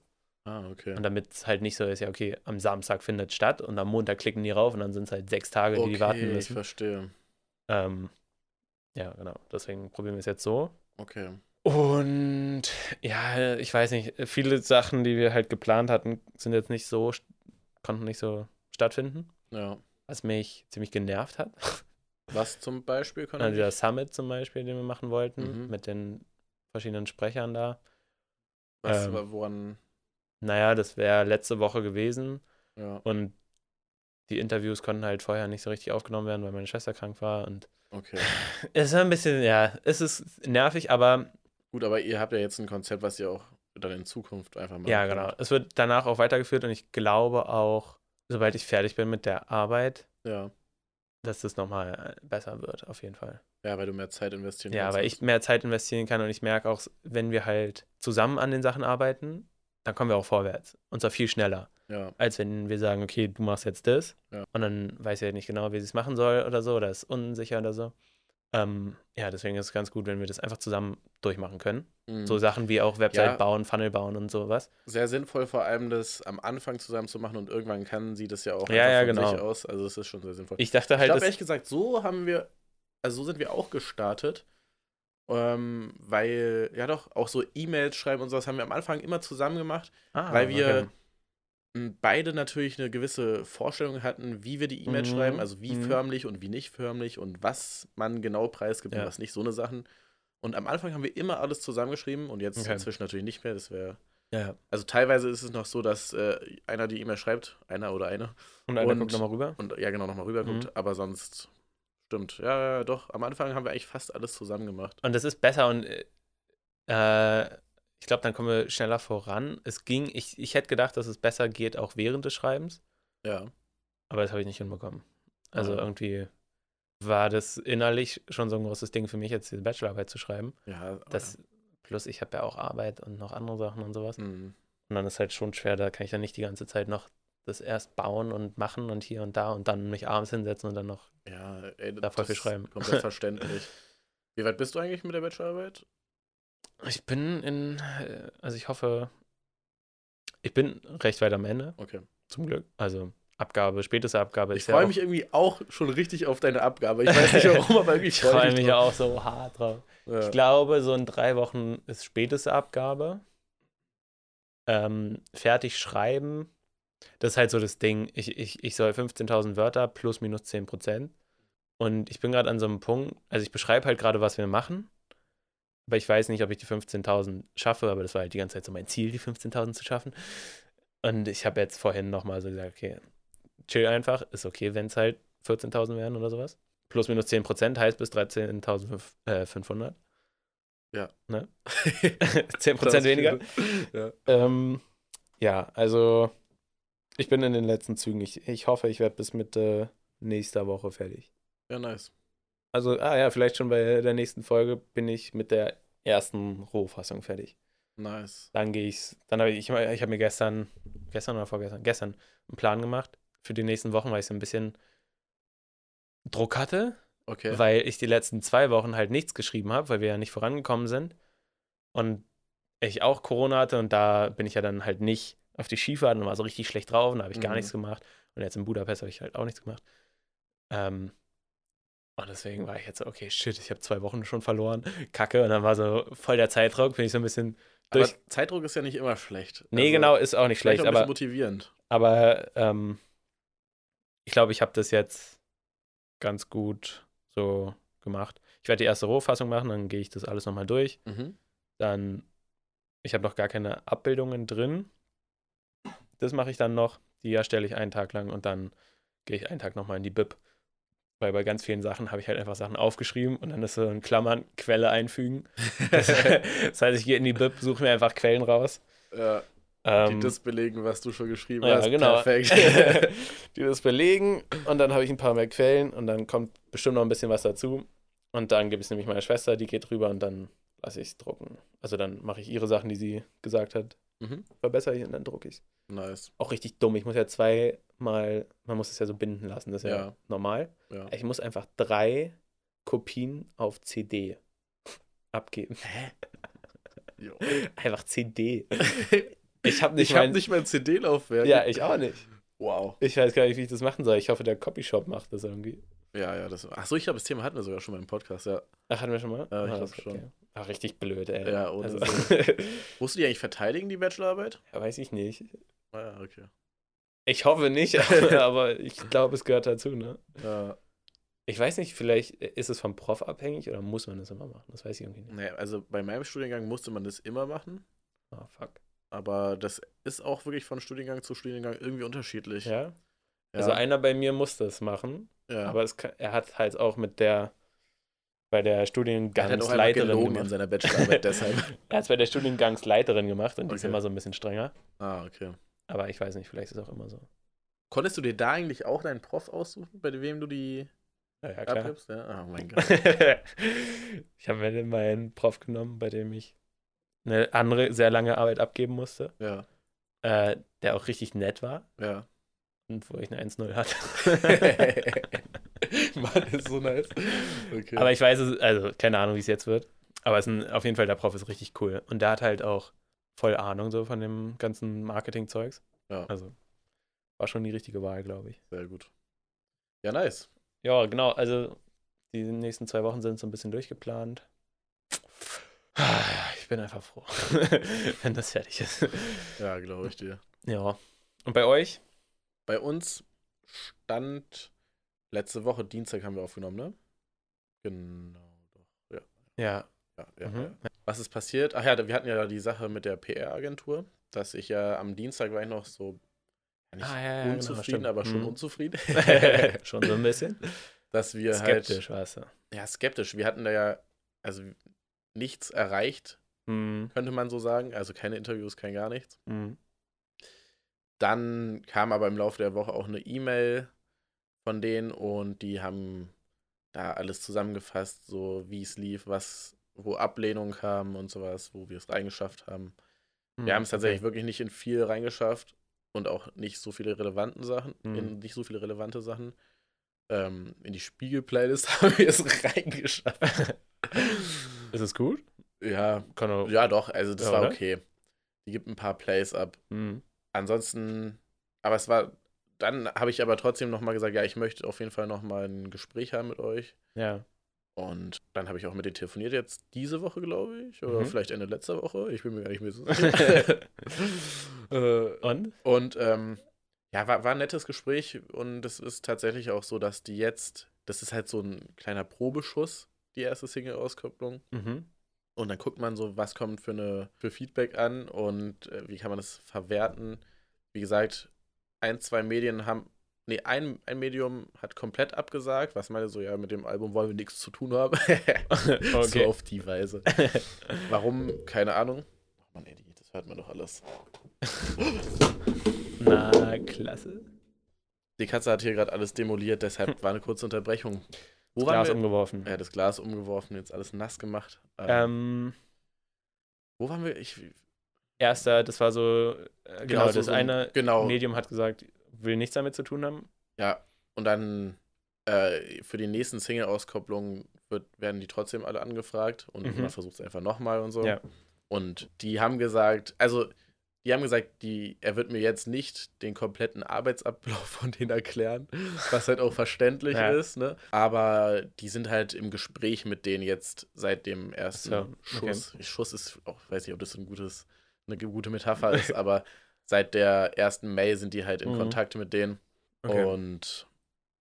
Ah, okay. Und damit es halt nicht so ist, ja, okay, am Samstag findet es statt und am Montag klicken die rauf und dann sind es halt sechs Tage, die die warten ich müssen. verstehe. Ähm, ja, genau. Deswegen probieren wir es jetzt so. Okay. Und ja, ich weiß nicht, viele Sachen, die wir halt geplant hatten, sind jetzt nicht so, konnten nicht so stattfinden, Ja. was mich ziemlich genervt hat. Was zum Beispiel kann Also dieser Summit zum Beispiel, den wir machen wollten, Mhm. mit den verschiedenen Sprechern da. Was, ähm, war- woran, Naja, das wäre letzte Woche gewesen ja, und die Interviews konnten halt vorher nicht so richtig aufgenommen werden, weil meine Schwester krank war und okay. es ist ein bisschen, ja, es ist nervig, aber Gut, aber ihr habt ja jetzt ein Konzept, was ihr auch dann in Zukunft einfach machen Ja, könnt. genau. Es wird danach auch weitergeführt und ich glaube auch, sobald ich fertig bin mit der Arbeit, Ja. dass das nochmal besser wird, auf jeden Fall. Ja, weil du mehr Zeit investieren Ja, kannst. weil ich mehr Zeit investieren kann und ich merke auch, wenn wir halt zusammen an den Sachen arbeiten, dann kommen wir auch vorwärts. Und zwar viel schneller, Ja, als wenn wir sagen, okay, du machst jetzt das Ja. und dann weiß er nicht genau, wie sie es machen soll oder so oder ist unsicher oder so. Ähm, ja, deswegen ist es ganz gut, wenn wir das einfach zusammen durchmachen können. Mhm. So Sachen wie auch Website Ja. bauen, Funnel bauen und sowas. Sehr sinnvoll, vor allem das am Anfang zusammen zu machen und irgendwann kann sie das ja auch Ja, ja, genau. sich aus. Also es ist schon sehr sinnvoll. Ich dachte Ich halt, glaube das, ehrlich gesagt, so haben wir, also so sind wir auch gestartet. Ähm, weil, ja doch, auch so E-Mails schreiben und sowas haben wir am Anfang immer zusammen gemacht, ah, weil wir okay. Beide natürlich eine gewisse Vorstellung hatten, wie wir die E-Mails Mhm, schreiben, also wie mhm. förmlich und wie nicht förmlich und was man genau preisgibt Ja. und was nicht, so eine Sachen. Und am Anfang haben wir immer alles zusammengeschrieben und jetzt Okay. inzwischen natürlich nicht mehr. Das wäre, Ja, also teilweise ist es noch so, dass äh, einer die E-Mail schreibt, einer oder eine, Und einer Und- guckt nochmal rüber. und ja, genau, nochmal rüberguckt, Mhm. aber sonst stimmt. Ja, ja, doch. Am Anfang haben wir eigentlich fast alles zusammen gemacht. Und das ist besser und äh, ich glaube, dann kommen wir schneller voran. Es ging, ich, ich hätte gedacht, dass es besser geht, auch während des Schreibens, Ja. aber das habe ich nicht hinbekommen. Also Ah. irgendwie war das innerlich schon so ein großes Ding für mich, jetzt diese Bachelorarbeit zu schreiben. Ja, Das, plus ich habe ja auch Arbeit und noch andere Sachen und sowas. Mhm. Und dann ist halt schon schwer, da kann ich dann nicht die ganze Zeit noch das erst bauen und machen und hier und da und dann mich abends hinsetzen und dann noch. Ja, ey, Da voll viel das schreiben. Komplett verständlich. Wie weit bist du eigentlich mit der Bachelorarbeit? Ich bin in, äh, also ich hoffe, ich bin recht weit am Ende, Okay. zum Glück. Also Abgabe, späteste Abgabe Ich ja freue mich irgendwie auch schon richtig auf deine Abgabe. Ich weiß nicht warum, aber irgendwie Ich freue ich mich mich drauf. auch so hart drauf. Ja. Ich glaube, so in drei Wochen ist späteste Abgabe. Ähm, fertig schreiben. Das ist halt so das Ding. Ich, ich, ich soll 15.000 Wörter plus minus 10 Prozent. Und ich bin gerade an so einem Punkt, also ich beschreibe halt gerade, was wir machen. Aber ich weiß nicht, ob ich die 15.000 schaffe, aber das war halt die ganze Zeit so mein Ziel, die 15.000 zu schaffen. Und ich habe jetzt vorhin nochmal so gesagt, okay, chill einfach, ist okay, wenn es halt 14.000 wären oder sowas. Plus minus 10 Prozent heißt bis 13.500. Ja. Ne? 10 Prozent weniger. Ja. Ähm, ja, also ich bin in den letzten Zügen. Ich, ich hoffe, ich werde bis Mitte nächster Woche fertig. ja, nice. Also, ah ja, vielleicht schon bei der nächsten Folge bin ich mit der ersten Rohfassung fertig. Nice. Dann gehe ich's, dann habe ich, ich, ich habe mir gestern, gestern oder vorgestern, gestern einen Plan gemacht für die nächsten Wochen, weil ich so ein bisschen Druck hatte, Okay. weil ich die letzten zwei Wochen halt nichts geschrieben habe, weil wir ja nicht vorangekommen sind. Und ich auch Corona hatte und da bin ich ja dann halt nicht auf die Skifahrt und war so richtig schlecht drauf und da habe ich gar Mhm. nichts gemacht. Und jetzt in Budapest habe ich halt auch nichts gemacht. Ähm, und deswegen war ich jetzt so, okay, shit, ich habe zwei Wochen schon verloren. Kacke. Und dann war so voll der Zeitdruck, bin ich so ein bisschen aber durch. Zeitdruck ist ja nicht immer schlecht. Nee, Also, genau, ist auch nicht schlecht, auch aber, motivierend. aber ähm, ich glaube, ich habe das jetzt ganz gut so gemacht. Ich werde die erste Rohfassung machen, dann gehe ich das alles nochmal durch. Mhm. Dann, ich habe noch gar keine Abbildungen drin. Das mache ich dann noch. Die erstelle ich einen Tag lang und dann gehe ich einen Tag nochmal in die Bib. Weil bei ganz vielen Sachen habe ich halt einfach Sachen aufgeschrieben und dann ist so in Klammern Quelle einfügen. Das, das heißt, ich gehe in die Bib, suche mir einfach Quellen raus. Ja, die Ähm, das belegen, was du schon geschrieben ja, hast. genau. Perfekt. die das belegen und dann habe ich ein paar mehr Quellen und dann kommt bestimmt noch ein bisschen was dazu. Und dann gebe ich es nämlich meiner Schwester, die geht rüber und dann lasse ich es drucken. Also dann mache ich ihre Sachen, die sie gesagt hat, mhm. verbessere ich und dann drucke ich es. Nice. Auch richtig dumm. Ich muss ja zweimal, man muss es ja so binden lassen, das ist ja, Ja. normal. Ja. Ich muss einfach drei Kopien auf CD abgeben. Jo. Einfach CD. Ich habe nicht Ich mein, nicht mal ein CD-Laufwerk. Ja, ich auch nicht. Wow. Ich weiß gar nicht, wie ich das machen soll. Ich hoffe, der Copyshop macht das irgendwie. Ja, ja, das. Achso, ich glaube, das Thema hatten wir sogar schon mal im Podcast, ja. Ach, hatten wir schon mal? Ja, ich Ah, glaub das ist schon. Ach, richtig blöd, ey. Ja, ohne also, Musst du die eigentlich verteidigen, die Bachelorarbeit? ja, weiß ich nicht. Ah, ja, okay. Ich hoffe nicht, aber, ich glaube, es gehört dazu, ne? Ja. Ich weiß nicht, vielleicht ist es vom Prof abhängig oder muss man das immer machen? Das weiß ich irgendwie nicht. Naja, also bei meinem Studiengang musste man das immer machen, Ah, fuck. aber das ist auch wirklich von Studiengang zu Studiengang irgendwie unterschiedlich. Ja? Ja. Also einer bei mir muss das machen, ja. aber es kann, er hat halt auch mit der, bei der er hat halt auch einfach Studiengangsleiterin gelogen in gemacht. seiner Bachelorarbeit deshalb. Er hat es bei der Studiengangsleiterin gemacht und die ist Okay. immer so ein bisschen strenger. Ah, okay. Aber ich weiß nicht, vielleicht ist es auch immer so. Konntest du dir da eigentlich auch deinen Prof aussuchen, bei wem du die Ja, ja klar. abgibst? Ja? Oh mein Gott. ich habe mir dann meinen Prof genommen, bei dem ich eine andere, sehr lange Arbeit abgeben musste, Ja, äh, der auch richtig nett war ja. und wo ich eine 1-0 hatte. Mann, ist so nice. Okay. Aber ich weiß es, also keine Ahnung, wie es jetzt wird. Aber es ist ein, auf jeden Fall, der Prof ist richtig cool. Und der hat halt auch voll Ahnung so von dem ganzen Marketing-Zeugs. Ja. Also war schon die richtige Wahl, glaube ich. Sehr gut. Ja, nice. Ja, genau. Also die nächsten zwei Wochen sind so ein bisschen durchgeplant. Ich bin einfach froh, wenn das fertig ist. Ja, glaube ich dir. Ja. Und bei euch? Bei uns stand letzte Woche, Dienstag haben wir aufgenommen, ne? Genau. Ja, Ja. ja, ja. Mhm. ja. Was ist passiert? Ach ja, wir hatten ja die Sache mit der PR-Agentur, dass ich ja am Dienstag war ich noch so nicht Ah, ja, ja, genau, unzufrieden, stimmt. aber schon Mhm. unzufrieden. schon so ein bisschen. dass wir Skeptisch, halt. weißt du. Ja, skeptisch. Wir hatten da ja also nichts erreicht, Mhm. könnte man so sagen. Also keine Interviews, kein gar nichts. Mhm. Dann kam aber im Laufe der Woche auch eine E-Mail von denen und die haben da alles zusammengefasst, so wie es lief, was, wo Ablehnung kam und sowas, wo wir es reingeschafft haben. Wir haben es tatsächlich wirklich nicht in viel reingeschafft und auch nicht so viele relevanten Sachen, Mhm. in nicht so viele relevante Sachen. Ähm, in die Spiegel-Playlist haben wir es reingeschafft. Ist es gut? ja, Kann auch. ja, doch, also das Ja, war okay. Die gibt ein paar Plays ab. Mhm. Ansonsten, aber es war, dann habe ich aber trotzdem nochmal gesagt, ja, ich möchte auf jeden Fall nochmal ein Gespräch haben mit euch. Ja. Und dann habe ich auch mit denen telefoniert, jetzt diese Woche, glaube ich. Oder Mhm. vielleicht Ende letzter Woche. Ich bin mir gar nicht mehr so sicher. äh, Und? und ähm, ja, war, war ein nettes Gespräch. Und es ist tatsächlich auch so, dass die jetzt, das ist halt so ein kleiner Probeschuss, die erste Single-Auskopplung. Mhm. Und dann guckt man so, was kommt für eine für Feedback an und äh, wie kann man das verwerten. Wie gesagt, ein, zwei Medien haben, nee, ein, ein Medium hat komplett abgesagt, was meine so, ja, mit dem Album wollen wir nichts zu tun haben. So okay. auf die Weise. Warum? Keine Ahnung. Ach man, ey, die- das hört man doch alles. Na, klasse. Die Katze hat hier gerade alles demoliert, deshalb war eine kurze Unterbrechung. Wo waren Glas wir? umgeworfen. Ja, das Glas umgeworfen, jetzt alles nass gemacht. Ähm, Ähm, wo waren wir? Ich, erster, das war so, äh, genau, so- das so ein- eine genau. Medium hat gesagt, will nichts damit zu tun haben. Ja, und dann äh, für die nächsten Single-Auskopplungen wird, werden die trotzdem alle angefragt und Mhm. man versucht es einfach nochmal und so. Ja. Und die haben gesagt, also die haben gesagt, die, er wird mir jetzt nicht den kompletten Arbeitsablauf von denen erklären, was halt auch verständlich Ja. ist, ne? Aber die sind halt im Gespräch mit denen jetzt seit dem ersten so, okay. Schuss. Schuss ist auch, weiß nicht, ob das ein gutes, eine gute Metapher ist, aber seit der ersten May sind die halt in Mhm. Kontakt mit denen. Okay. Und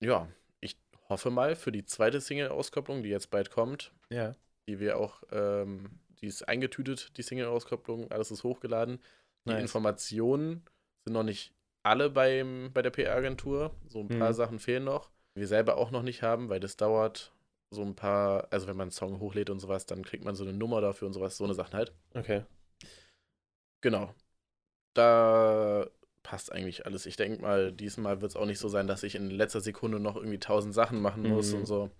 ja, ich hoffe mal für die zweite Single-Auskopplung, die jetzt bald kommt, ja. die wir auch, ähm, die ist eingetütet, die Single-Auskopplung, alles ist hochgeladen. Die Nice. Informationen sind noch nicht alle beim, bei der PR-Agentur. So ein paar Mhm. Sachen fehlen noch. Wir selber auch noch nicht haben, weil das dauert so ein paar, also wenn man einen Song hochlädt und sowas, dann kriegt man so eine Nummer dafür und sowas, so eine Sachen halt. Okay. Genau. Da passt eigentlich alles. Ich denke mal, diesmal wird es auch nicht so sein, dass ich in letzter Sekunde noch irgendwie tausend Sachen machen muss Mhm. und so.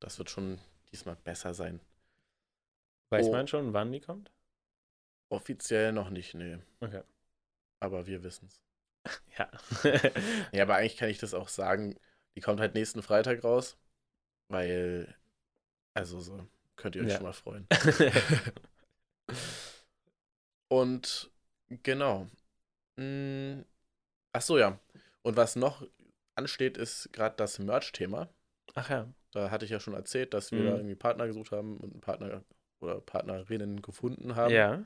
Das wird schon diesmal besser sein. Weiß Oh. man schon, wann die kommt? Offiziell noch nicht, nee. Okay. Aber wir wissen es. Ja. Ja, aber eigentlich kann ich das auch sagen. Die kommt halt nächsten Freitag raus, weil, also so, könnt ihr euch Ja. schon mal freuen. Und genau. Mm, Ach so, ja. Und was noch ansteht, ist gerade das Merch-Thema. Ach ja. Da hatte ich ja schon erzählt, dass wir Mhm. da irgendwie Partner gesucht haben und einen Partner oder Partnerinnen gefunden haben. Ja.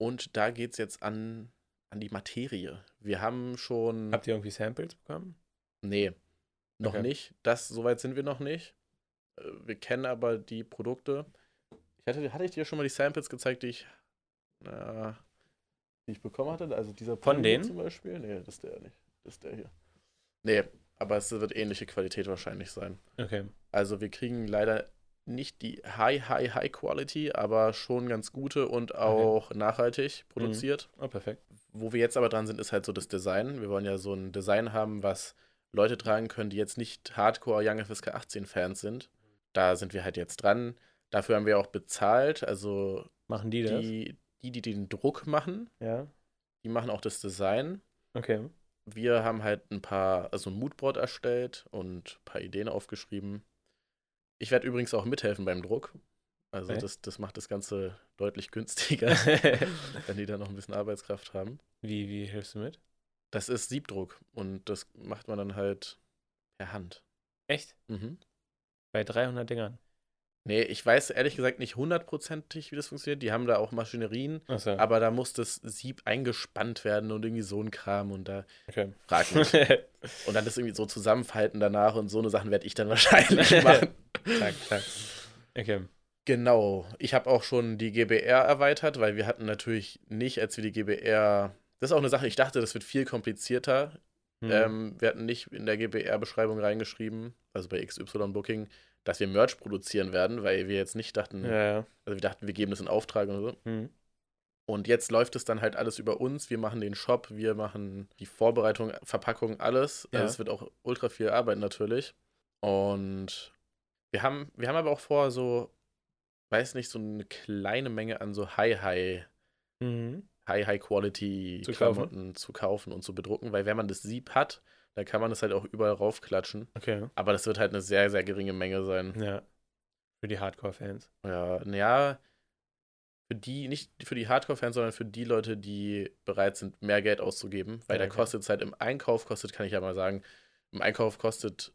Und da geht es jetzt an, an die Materie. Wir haben schon. Habt ihr irgendwie Samples bekommen? Nee, noch Okay. nicht. Das, soweit sind wir noch nicht. Äh, Wir kennen aber die Produkte. Ich hatte, hatte ich dir schon mal die Samples gezeigt, die ich, äh, die ich bekommen hatte? Also dieser Von denen? zum Beispiel? Nee, das ist der nicht. Das ist der hier. Nee, aber es wird ähnliche Qualität wahrscheinlich sein. Okay. Also wir kriegen leider nicht die High, High, High Quality, aber schon ganz gute und auch nachhaltig produziert. Oh, perfekt. Wo wir jetzt aber dran sind, ist halt so das Design. Wir wollen ja so ein Design haben, was Leute tragen können, die jetzt nicht Hardcore Young FSK 18 Fans sind. Da sind wir halt jetzt dran. Dafür haben wir auch bezahlt. Also Machen die das? die, die, die den Druck machen, Ja. die machen auch das Design. Okay. wir haben halt ein paar, also ein Moodboard erstellt und ein paar Ideen aufgeschrieben. Ich werde übrigens auch mithelfen beim Druck. Also Okay. das, das macht das Ganze deutlich günstiger, wenn die da noch ein bisschen Arbeitskraft haben. wie, wie hilfst du mit? Das ist Siebdruck und das macht man dann halt per Hand. Echt? Mhm. Bei 300 Dingern. Nee, ich weiß ehrlich gesagt nicht hundertprozentig, wie das funktioniert. Die haben da auch Maschinerien, Achso. aber da muss das Sieb eingespannt werden und irgendwie so ein Kram und da Okay. frag mich. und dann das irgendwie so zusammenfalten danach und so eine Sachen werde ich dann wahrscheinlich machen. zack, zack. Okay. Genau. Ich habe auch schon die GBR erweitert, weil wir hatten natürlich nicht, als wir die GBR. Das ist auch eine Sache, ich dachte, das wird viel komplizierter. Hm. Ähm, wir hatten nicht in der GBR-Beschreibung reingeschrieben, also bei XY Booking, dass wir Merch produzieren werden, weil wir jetzt nicht dachten, ja, ja. also wir dachten, wir geben das in Auftrag oder so. Hm. Und jetzt läuft es dann halt alles über uns. Wir machen den Shop, wir machen die Vorbereitung, Verpackung, alles. Ja. Also es wird auch ultra viel Arbeit natürlich. Und wir haben, wir haben aber auch vor, so, weiß nicht, so eine kleine Menge an so High-High, Mhm. High-High-Quality Zu zu kaufen und zu bedrucken, weil wenn man das Sieb hat, dann kann man das halt auch überall raufklatschen. Okay. Aber das wird halt eine sehr, sehr geringe Menge sein. Ja. Für die Hardcore-Fans. Ja, naja, für die, nicht für die Hardcore-Fans, sondern für die Leute, die bereit sind, mehr Geld auszugeben. Weil Ja, da okay. kostet es halt im Einkauf, kostet, kann ich ja mal sagen, im Einkauf kostet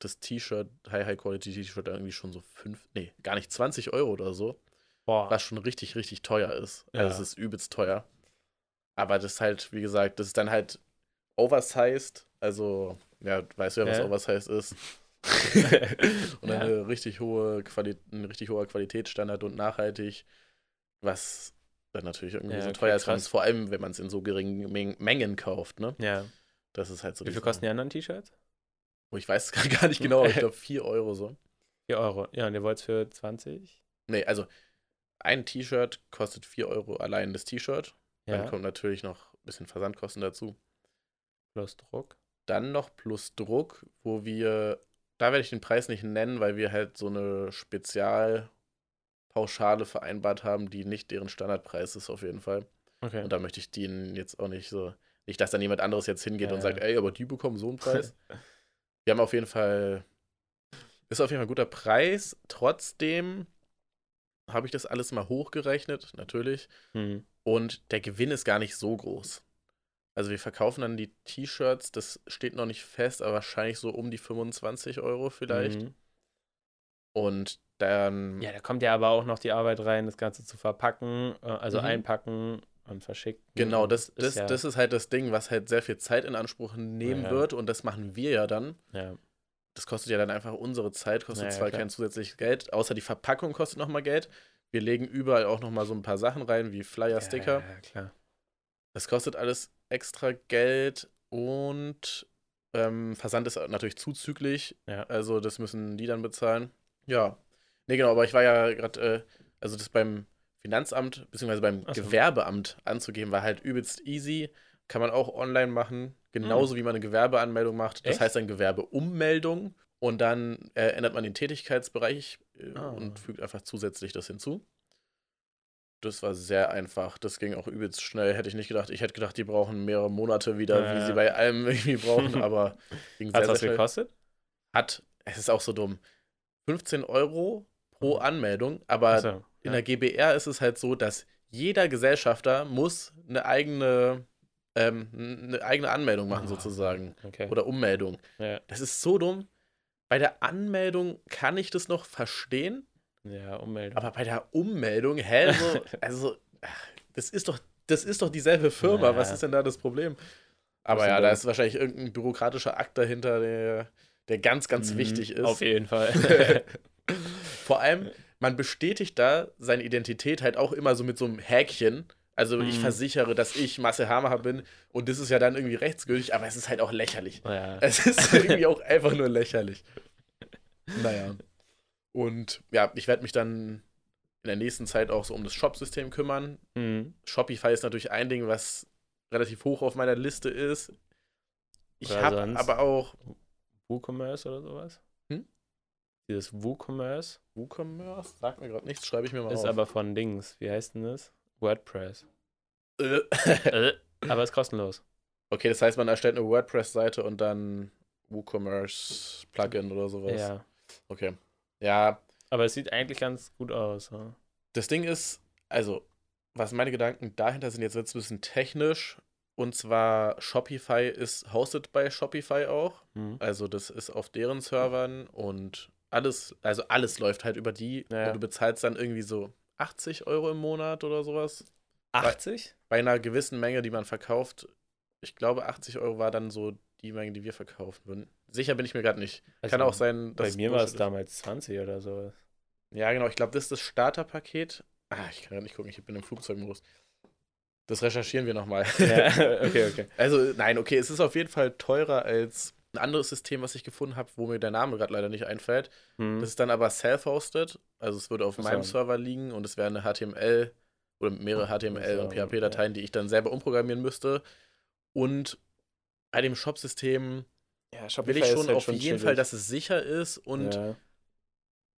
das T-Shirt, High-High-Quality-T-Shirt irgendwie schon so 5, nee, gar nicht 20 Euro oder so, Boah. was schon richtig, richtig teuer ist. Ja. Also es ist übelst teuer. Aber das ist halt, wie gesagt, das ist dann halt oversized, also, ja, weißt du ja, was Ja. oversized ist. und Ja. eine richtig hohe Quali ein richtig hoher Qualitätsstandard und nachhaltig, was dann natürlich irgendwie Ja, so teuer ist, krass. man's- vor allem wenn man es in so geringen Men Mengen kauft, ne? ja. Das ist halt so Wie viel kosten die anderen T-Shirts? Oh, ich weiß es gar nicht genau, aber ich glaube 4 Euro so. 4 Euro. Ja, und ihr wollt es für 20? Nee, also ein T-Shirt kostet 4 Euro allein das T-Shirt. Dann Ja. kommt natürlich noch ein bisschen Versandkosten dazu. Plus Druck. Dann noch plus Druck, wo wir, da werde ich den Preis nicht nennen, weil wir halt so eine Spezialpauschale vereinbart haben, die nicht deren Standardpreis ist auf jeden Fall. Okay. Und da möchte ich denen jetzt auch nicht so, nicht, dass dann jemand anderes jetzt hingeht Ja, und sagt, ey, aber die bekommen so einen Preis. wir haben auf jeden Fall, ist auf jeden Fall ein guter Preis. Trotzdem habe ich das alles mal hochgerechnet, natürlich. Hm. Und der Gewinn ist gar nicht so groß. Also wir verkaufen dann die T-Shirts, das steht noch nicht fest, aber wahrscheinlich so um die 25 Euro vielleicht. Mhm. Und dann, Ja, da kommt ja aber auch noch die Arbeit rein, das Ganze zu verpacken, äh, also Mhm. einpacken und verschicken. genau, Und das, ist das, ja, das ist halt das Ding, was halt sehr viel Zeit in Anspruch nehmen Ja. wird. Und das machen wir ja dann. Ja, Das kostet ja dann einfach unsere Zeit, kostet Ja, zwar klar. kein zusätzliches Geld, außer die Verpackung kostet nochmal Geld. Wir legen überall auch nochmal so ein paar Sachen rein, wie Flyer, Sticker. Ja, klar. Das kostet alles extra Geld und ähm, Versand ist natürlich zuzüglich. Ja. Also das müssen die dann bezahlen. Ja. Nee, genau, aber ich war ja gerade, äh, also das beim Finanzamt, beziehungsweise beim so. Gewerbeamt anzugeben, war halt übelst easy. Kann man auch online machen, genauso wie man eine Gewerbeanmeldung macht. Das. Echt? heißt dann Gewerbeummeldung und dann äh, ändert man den Tätigkeitsbereich äh, Ah. und fügt einfach zusätzlich das hinzu. Das war sehr einfach. Das ging auch übelst schnell. Hätte ich nicht gedacht. Ich hätte gedacht, die brauchen mehrere Monate wieder, Ja, wie sie bei allem irgendwie brauchen, aber ging Hat sehr, was sehr schnell. gekostet? Hat, es ist auch so dumm, 15 Euro pro Anmeldung, aber in ja. der GBR ist es halt so, dass jeder Gesellschafter muss eine eigene, ähm, eine eigene Anmeldung machen, Ah, sozusagen. Okay. Oder Ummeldung. ja. Das ist so dumm. Bei der Anmeldung kann ich das noch verstehen, ja, Ummeldung. aber bei der Ummeldung, hä, so, also, das ist doch, das ist doch dieselbe Firma. Ja. Was ist denn da das Problem? Aber ja, da ist wahrscheinlich irgendein bürokratischer Akt dahinter, der, der ganz, ganz Mhm, wichtig ist. Auf jeden Fall. Vor allem, man bestätigt da seine Identität halt auch immer so mit so einem Häkchen. Also ich Mhm. versichere, dass ich Marcel Hammer bin und das ist ja dann irgendwie rechtsgültig, aber es ist halt auch lächerlich. ja. Es ist irgendwie auch einfach nur lächerlich. Naja. Und ja, ich werde mich dann in der nächsten Zeit auch so um das Shop-System kümmern. Mhm. Shopify ist natürlich ein Ding, was relativ hoch auf meiner Liste ist. Ich habe aber auch WooCommerce oder sowas? Hm? Dieses WooCommerce WooCommerce, sagt mir gerade nichts, schreibe ich mir mal ist auf. aber von Dings. Wie heißt denn das? WordPress. Äh, Äh, aber ist kostenlos. Okay, das heißt, man erstellt eine WordPress-Seite und dann WooCommerce-Plugin oder sowas. Ja. Okay. Ja, Aber es sieht eigentlich ganz gut aus. Ja. das Ding ist, also, was meine Gedanken dahinter sind, jetzt wird es ein bisschen technisch. Und zwar, Shopify ist hosted bei Shopify auch. Hm. Also, das ist auf deren Servern und alles, also alles läuft halt über die. Ja. Und du bezahlst dann irgendwie so 80 Euro im Monat oder sowas. 80? Bei einer gewissen Menge, die man verkauft. Ich glaube, 80 Euro war dann so die Menge, die wir verkaufen würden. Sicher bin ich mir gerade nicht. Kann auch sein, Bei dass mir war es damals 20 oder so. Ja, genau. Ich glaube, das ist das Starterpaket. Ah, ich kann gerade nicht gucken. Ich bin im Flugzeugmodus. Das recherchieren wir nochmal. Ja, okay, okay. Also, nein, okay. Es ist auf jeden Fall teurer als ein anderes System, was ich gefunden habe, wo mir der Name gerade leider nicht einfällt. Hm. Das ist dann aber self-hosted. Also, es würde auf Ach so. meinem Server liegen und es wäre eine HTML oder mehrere HTML- und PHP-Dateien, die ich dann selber umprogrammieren müsste. Und bei dem Shop-System ja, will ich schon halt auf jeden Fall, dass es sicher ist und ja.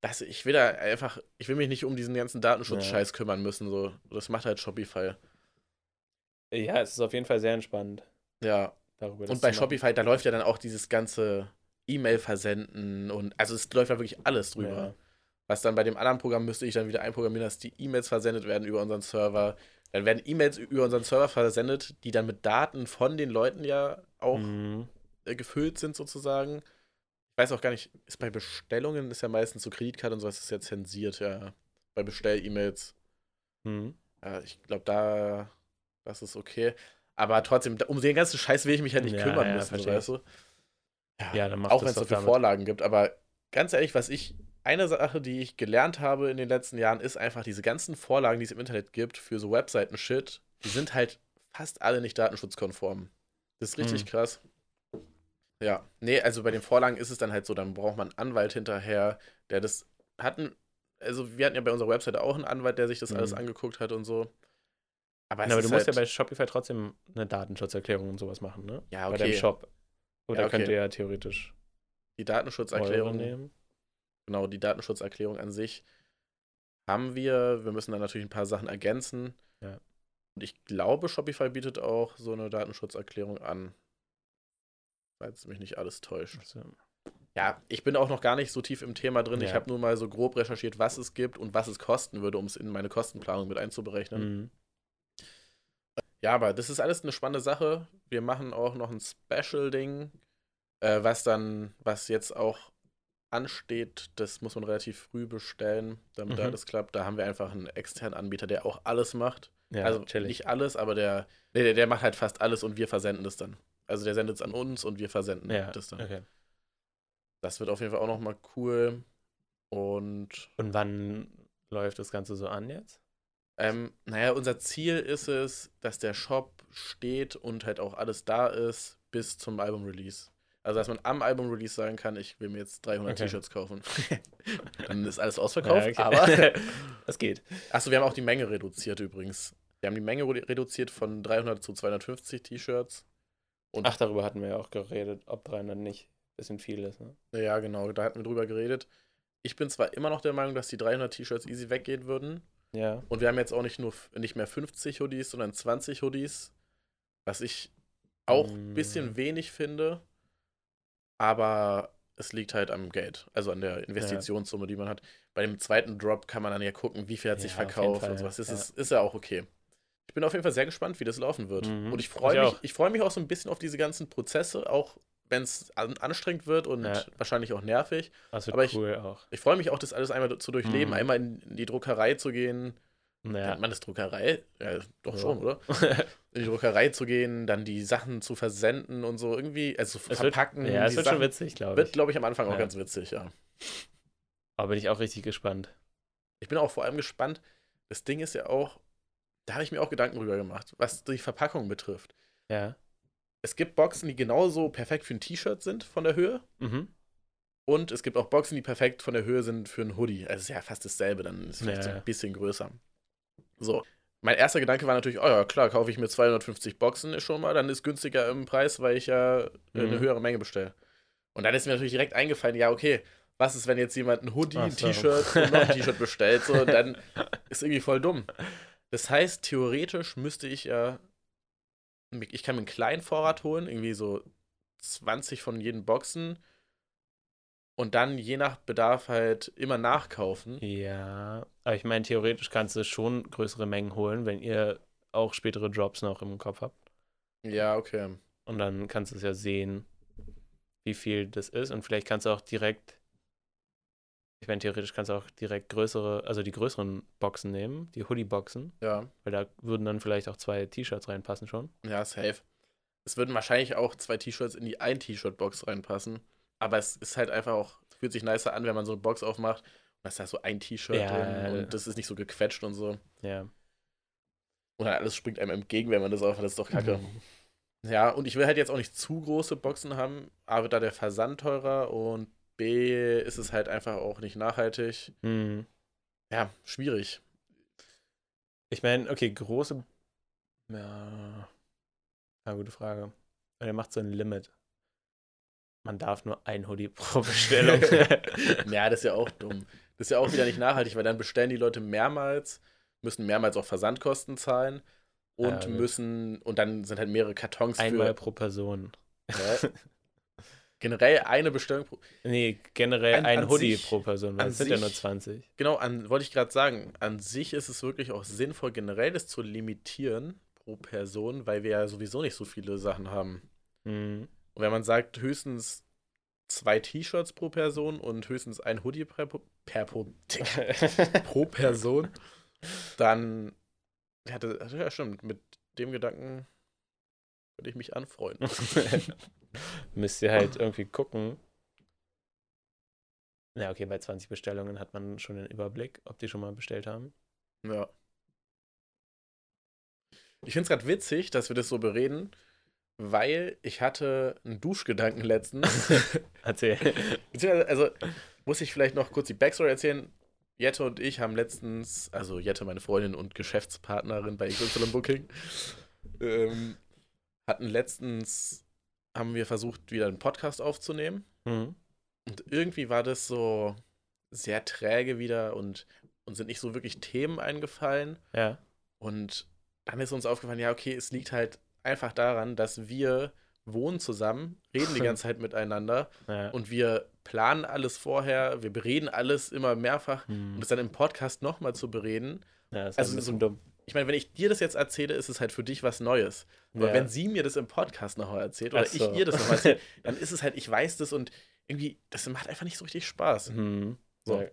das, ich will da einfach, ich will mich nicht um diesen ganzen Datenschutz-Scheiß kümmern müssen. So. Das macht halt Shopify. ja, es ist auf jeden Fall sehr entspannt. Ja. Darüber Und bei. Shopify, da läuft ja dann auch dieses ganze E-Mail-Versenden und also es läuft ja wirklich alles drüber. Ja. Was dann bei dem anderen Programm müsste ich dann wieder einprogrammieren, dass die E-Mails versendet werden über unseren Server. Dann werden E-Mails über unseren Server versendet, die dann mit Daten von den Leuten ja auch Mhm. Äh, gefüllt sind sozusagen. Ich weiß auch gar nicht, ist bei Bestellungen ist ja meistens so Kreditkarte und sowas ist ja zensiert, ja. Bei Bestell-E-Mails. Mhm. Ja, ich glaube, da, das ist okay. Aber trotzdem, um den ganzen Scheiß will ich mich halt nicht Ja, kümmern ja, müssen, so, weißt du? Ja, dann macht Auch das wenn es so viele. Vorlagen gibt. Aber ganz ehrlich, was ich, eine Sache, die ich gelernt habe in den letzten Jahren, ist einfach diese ganzen Vorlagen, die es im Internet gibt für so Webseiten-Shit, die sind halt fast alle nicht datenschutzkonform. Das ist richtig Mhm. krass. Ja, nee, also bei den Vorlagen ist es dann halt so, dann braucht man einen Anwalt hinterher, der das hatten, also wir hatten ja bei unserer Webseite auch einen Anwalt, der sich das alles Mhm. angeguckt hat und so. Aber, Na, aber du musst halt, ja bei Shopify trotzdem eine Datenschutzerklärung und sowas machen, ne? Ja, Bei deinem okay. Shop. Oder Ja, okay. könnt ihr ja theoretisch die Datenschutzerklärung nehmen. genau, die Datenschutzerklärung an sich haben wir. Wir müssen dann natürlich ein paar Sachen ergänzen. Ja. Und ich glaube, Shopify bietet auch so eine Datenschutzerklärung an. Falls mich nicht alles täuscht. Also, Ja, ich bin auch noch gar nicht so tief im Thema drin. Ich Ja. habe nur mal so grob recherchiert, was es gibt und was es kosten würde, um es in meine Kostenplanung mit einzuberechnen. mhm. Ja, aber das ist alles eine spannende Sache. Wir machen auch noch ein Special-Ding, äh, was dann, was jetzt auch ansteht, das muss man relativ früh bestellen, damit da Mhm. alles klappt. Da haben wir einfach einen externen Anbieter, der auch alles macht. Ja, also chillig. nicht alles, aber der, nee, der, der macht halt fast alles und wir versenden es dann. Also der sendet es an uns und wir versenden ja, das dann. okay. Das wird auf jeden Fall auch nochmal cool. Und Und wann läuft das Ganze so an jetzt? Ähm, naja, unser Ziel ist es, dass der Shop steht und halt auch alles da ist bis zum Album-Release. Also, dass man am Album-Release sagen kann, ich will mir jetzt 300 Okay. T-Shirts kaufen. Dann ist alles ausverkauft, Ja, okay. aber. das geht. Achso, wir haben auch die Menge reduziert übrigens. Wir haben die Menge re- reduziert von 300 zu 250 T-Shirts. Und Ach, darüber hatten wir ja auch geredet, ob 300 nicht bisschen viel ist, ne? ja, genau, da hatten wir drüber geredet. Ich bin zwar immer noch der Meinung, dass die 300 T-Shirts easy weggehen würden. Ja. Und wir haben jetzt auch nicht nur nicht mehr 50 Hoodies, sondern 20 Hoodies, was ich auch ein Mm. bisschen wenig finde. Aber es liegt halt am Geld, also an der Investitionssumme, die man hat. Bei dem zweiten Drop kann man dann ja gucken, wie viel hat sich Ja, jeden verkauft und sowas. Das ja. ist, ist ja auch okay. Ich bin auf jeden Fall sehr gespannt, wie das laufen wird. Mhm. Und ich freue Ich mich, auch. ich freue mich auch so ein bisschen auf diese ganzen Prozesse, auch wenn es an, anstrengend wird und Ja. wahrscheinlich auch nervig. Das wird Aber ich- cool auch. Ich freue mich auch, das alles einmal zu durchleben, Mhm. einmal in, die Druckerei zu gehen, Ja. Nennt man das Druckerei? Ja, doch Ja. schon, oder? In die Druckerei zu gehen, dann die Sachen zu versenden und so irgendwie, also Es wird- verpacken. ja, es wird Sachen. schon witzig, glaube Wird, ich. glaube ich, am Anfang auch Ja. ganz witzig, ja. Aber bin ich auch richtig gespannt. Ich bin auch vor allem gespannt. Das Ding ist ja auch, da habe ich mir auch Gedanken drüber gemacht, was die Verpackung betrifft. Ja. Es gibt Boxen, die genauso perfekt für ein T-Shirt sind von der Höhe. Mhm. Und es gibt auch Boxen, die perfekt von der Höhe sind für ein Hoodie. Also es ist ja fast dasselbe, dann ist es vielleicht Ja, so ein bisschen größer. So. Mein erster Gedanke war natürlich, oh ja, klar, kaufe ich mir 250 Boxen schon mal, dann ist günstiger im Preis, weil ich ja äh, eine Mhm. höhere Menge bestelle. Und dann ist mir natürlich direkt eingefallen, ja, okay, was ist, wenn jetzt jemand ein Hoodie, ein Ach so. T-Shirt und noch ein T-Shirt bestellt? So, dann ist irgendwie voll dumm. Das heißt, theoretisch müsste ich ja ich kann mir einen kleinen Vorrat holen, irgendwie so 20 von jeden Boxen und dann je nach Bedarf halt immer nachkaufen. Ja, aber ich meine, theoretisch kannst du schon größere Mengen holen, wenn ihr auch spätere Drops noch im Kopf habt. Ja, okay. Und dann kannst du es ja sehen, wie viel das ist. Und vielleicht kannst du auch direkt, ich meine, theoretisch kannst du auch direkt größere, also die größeren Boxen nehmen, die Hoodie-Boxen. Ja. Weil da würden dann vielleicht auch zwei T-Shirts reinpassen schon. Ja, safe. Es würden wahrscheinlich auch zwei T-Shirts in die ein T-Shirt-Box reinpassen. Aber es ist halt einfach auch, fühlt sich nicer an, wenn man so eine Box aufmacht. Und da ist da so ein T-Shirt Ja, drin ja. und das ist nicht so gequetscht und so. Ja. Und dann alles springt einem entgegen, wenn man das aufmacht. Das ist doch kacke. Ja, und ich will halt jetzt auch nicht zu große Boxen haben. A, wird da der Versand teurer und B, ist es halt einfach auch nicht nachhaltig. Hm. Ja, schwierig. Ich meine, okay, große. Ja. Ja, gute Frage. Er macht so ein Limit. Man darf nur ein Hoodie pro Bestellung. ja, das ist ja auch dumm. Das ist ja auch wieder nicht nachhaltig, weil dann bestellen die Leute mehrmals, müssen mehrmals auch Versandkosten zahlen und Ja, müssen, und dann sind halt mehrere Kartons Einmal für pro Person. ja, generell eine Bestellung pro. Nee, generell An- ein an Hoodie sich- pro Person, weil es sind ja sich- nur 20. Genau, an, wollte ich gerade sagen, an sich ist es wirklich auch sinnvoll, generell das zu limitieren pro Person, weil wir ja sowieso nicht so viele Sachen haben. Hm. Und wenn man sagt, höchstens zwei T-Shirts pro Person und höchstens ein Hoodie per, per, pro, pro Person, dann ja, das, ja, stimmt, mit dem Gedanken würde ich mich anfreunden. Müsst ihr halt irgendwie gucken. Ja, okay, bei 20 Bestellungen hat man schon den Überblick, ob die schon mal bestellt haben. ja. Ich finde es gerade witzig, dass wir das so bereden, weil ich hatte einen Duschgedanken letztens. Erzähl. Also muss ich vielleicht noch kurz die Backstory erzählen. Jette und ich haben letztens, also Jette, meine Freundin und Geschäftspartnerin bei XY Booking, ähm, hatten letztens, haben wir versucht, wieder einen Podcast aufzunehmen. Hm. Und irgendwie war das so sehr träge wieder und uns sind nicht so wirklich Themen eingefallen. Ja. Und dann ist uns aufgefallen, ja, okay, es liegt halt einfach daran, dass wir wohnen zusammen, reden die ganze Zeit miteinander ja. und wir planen alles vorher, wir bereden alles immer mehrfach Hm. und es dann im Podcast nochmal zu bereden. ja, das ist also ein bisschen so- dumm. Ich meine, wenn ich dir das jetzt erzähle, ist es halt für dich was Neues. Aber Ja. wenn sie mir das im Podcast nochmal erzählt oder so. ich ihr das nochmal erzähle, dann ist es halt, ich weiß das und irgendwie, das macht einfach nicht so richtig Spaß. Hm. So. Ja.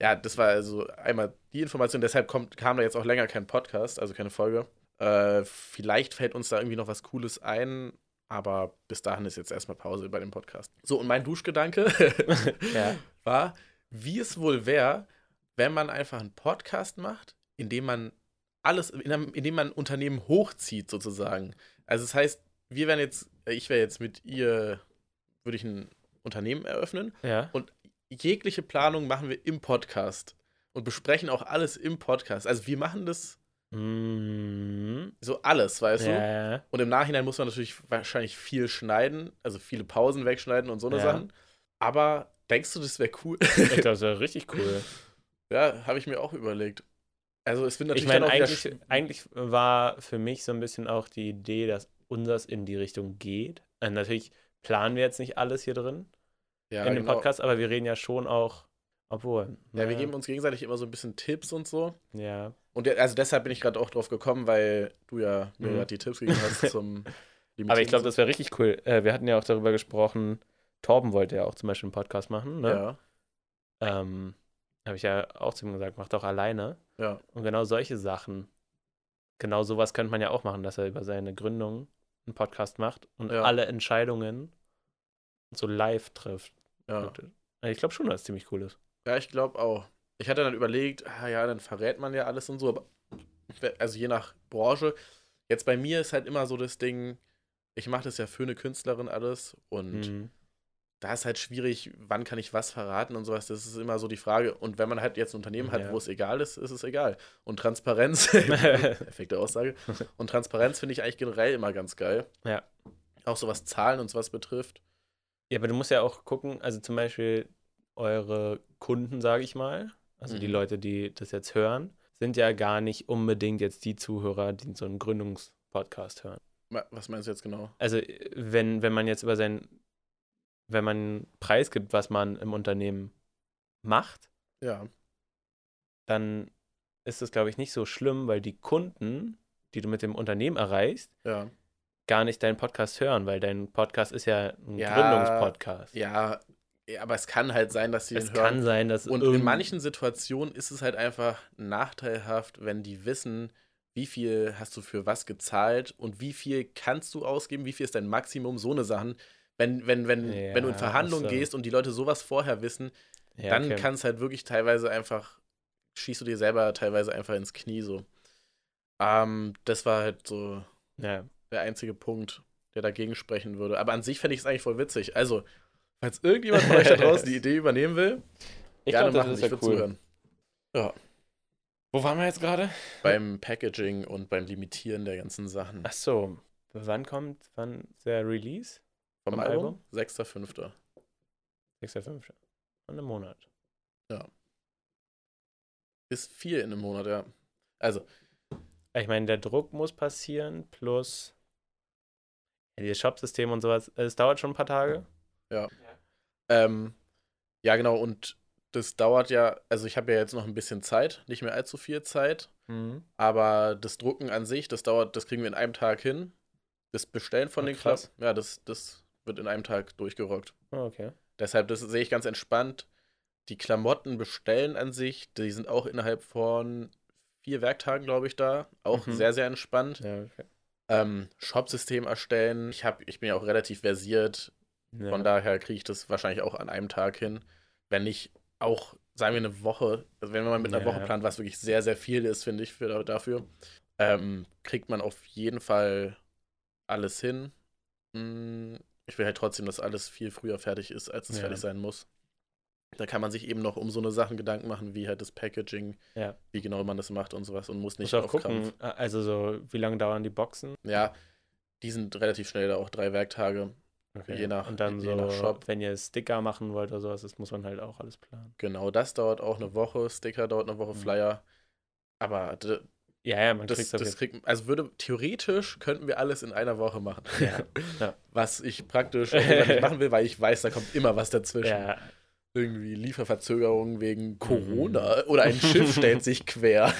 Ja, das war also einmal die Information, deshalb kommt, kam da jetzt auch länger kein Podcast, also keine Folge. Äh, vielleicht fällt uns da irgendwie noch was Cooles ein, aber bis dahin ist jetzt erstmal Pause bei dem Podcast. So, und mein Duschgedanke Ja. war, wie es wohl wäre, wenn man einfach einen Podcast macht, in dem man alles, in, einem, in dem man Unternehmen hochzieht, sozusagen. Also das heißt, wir wären jetzt, äh, ich wäre jetzt mit ihr, würde ich ein Unternehmen eröffnen Ja. jegliche Planung machen wir im Podcast und besprechen auch alles im Podcast. Also wir machen das Hm. so alles, weißt du? Ja, ja. Und im Nachhinein muss man natürlich wahrscheinlich viel schneiden, also viele Pausen wegschneiden und so eine Ja. Sachen. Aber denkst du, das wäre cool? Ich glaube, das wäre richtig cool. ja, habe ich mir auch überlegt. Also es wird natürlich Ich meine, eigentlich, eigentlich war für mich so ein bisschen auch die Idee, dass unseres in die Richtung geht. Äh, natürlich planen wir jetzt nicht alles hier drin ja, in dem genau. Podcast, aber wir reden ja schon auch, obwohl. Ja, wir naja, geben uns gegenseitig immer so ein bisschen Tipps und so. Ja, Und also deshalb bin ich gerade auch drauf gekommen, weil du ja mir Mhm. gerade die Tipps gegeben hast zum aber ich glaube, das wäre richtig cool. Äh, wir hatten ja auch darüber gesprochen, Torben wollte ja auch zum Beispiel einen Podcast machen. Ne? Ja, Ähm, Habe ich ja auch zu ihm gesagt, macht doch alleine. Ja. Und genau solche Sachen, genau sowas könnte man ja auch machen, dass er über seine Gründung einen Podcast macht und Ja. alle Entscheidungen so live trifft. ja. Ich glaube schon, dass es ziemlich cool ist. Ja, ich glaube auch. Ich hatte dann überlegt, ah ja, dann verrät man ja alles und so, aber also je nach Branche. Jetzt bei mir ist halt immer so das Ding, ich mache das ja für eine Künstlerin alles und Mhm. Da ist halt schwierig, wann kann ich was verraten und sowas. Das ist immer so die Frage. Und wenn man halt jetzt ein Unternehmen hat, Ja. wo es egal ist, ist es egal. Und Transparenz, perfekte Aussage. Und Transparenz finde ich eigentlich generell immer ganz geil. Ja. Auch so was Zahlen und sowas betrifft. Ja, aber du musst ja auch gucken, also zum Beispiel eure Kunden, sage ich mal, also die Mhm. Leute, die das jetzt hören, sind ja gar nicht unbedingt jetzt die Zuhörer, die so einen Gründungspodcast hören. Wa- Was meinst du jetzt genau? Also, wenn, wenn man jetzt über sein, wenn man einen Preis gibt, was man im Unternehmen macht, Ja. dann ist das, glaube ich, nicht so schlimm, weil die Kunden, die du mit dem Unternehmen erreichst, Ja. gar nicht deinen Podcast hören, weil dein Podcast ist ja ein Ja, Gründungspodcast. Ja, aber es kann halt sein, dass sie es kann hören. sein, dass Und in manchen Situationen ist es halt einfach nachteilhaft, wenn die wissen, wie viel hast du für was gezahlt und wie viel kannst du ausgeben, wie viel ist dein Maximum, so eine Sachen. Wenn, wenn, wenn, Ja, wenn du in Verhandlungen ach so. gehst und die Leute sowas vorher wissen, ja, dann okay. kann es halt wirklich teilweise einfach, schießt du dir selber teilweise einfach ins Knie so. Ähm, das war halt so ja. der einzige Punkt, der dagegen sprechen würde. Aber an sich fände ich es eigentlich voll witzig. Also, falls irgendjemand von euch da draußen die Idee übernehmen will, Ich gerne glaub, machen, das ich ja würde cool. zuhören. Ja, Wo waren wir jetzt gerade? beim Packaging und beim Limitieren der ganzen Sachen. Ach so, wann kommt, wann der Release? Vom vom Album? Album? 6.5. 6.5. In einem Monat. Ist viel in einem Monat, ja. Also, Ich meine, der Druck muss passieren, plus ja, dieses Shop-System und sowas. Es dauert schon ein paar Tage. ähm, ja, genau, und das dauert ja, also ich habe ja jetzt noch ein bisschen Zeit, nicht mehr allzu viel Zeit, Mhm. aber das Drucken an sich, das dauert, das kriegen wir in einem Tag hin. Das Bestellen von Ah, den krass. Klappen, ja, das, das wird in einem Tag durchgerockt. Oh, okay. Deshalb, das sehe ich ganz entspannt. Die Klamotten bestellen an sich, die sind auch innerhalb von vier Werktagen, glaube ich, da. Auch Mhm. sehr, sehr entspannt. Ja, okay. Ähm, Shop-System erstellen. Ich, hab, ich bin ja auch relativ versiert. Ja. Von daher kriege ich das wahrscheinlich auch an einem Tag hin. Wenn nicht auch, sagen wir, eine Woche. Also wenn man mit einer Ja. Woche plant, was wirklich sehr, sehr viel ist, finde ich, für, dafür, ähm, kriegt man auf jeden Fall alles hin. Mm, Ich will halt trotzdem, dass alles viel früher fertig ist, als es Ja. fertig sein muss. Da kann man sich eben noch um so eine Sachen Gedanken machen, wie halt das Packaging, Ja. wie genau man das macht und sowas und muss Muss nicht auch auf gucken, Krampf. also so, wie lange dauern die Boxen? Ja, die sind relativ schnell, da auch drei Werktage. Je nach- Und dann je so, nach Shop. wenn ihr Sticker machen wollt oder sowas, das muss man halt auch alles planen. Genau, das dauert auch eine Woche, Sticker dauert eine Woche, Mhm. Flyer. Aber Ja, ja, man das, kriegt das kriegt, also würde theoretisch könnten wir alles in einer Woche machen. Ja, ja. Was ich praktisch nicht machen will, weil ich weiß, da kommt immer was dazwischen. Ja, Irgendwie Lieferverzögerungen wegen Mhm. Corona oder ein Schiff stellt sich quer.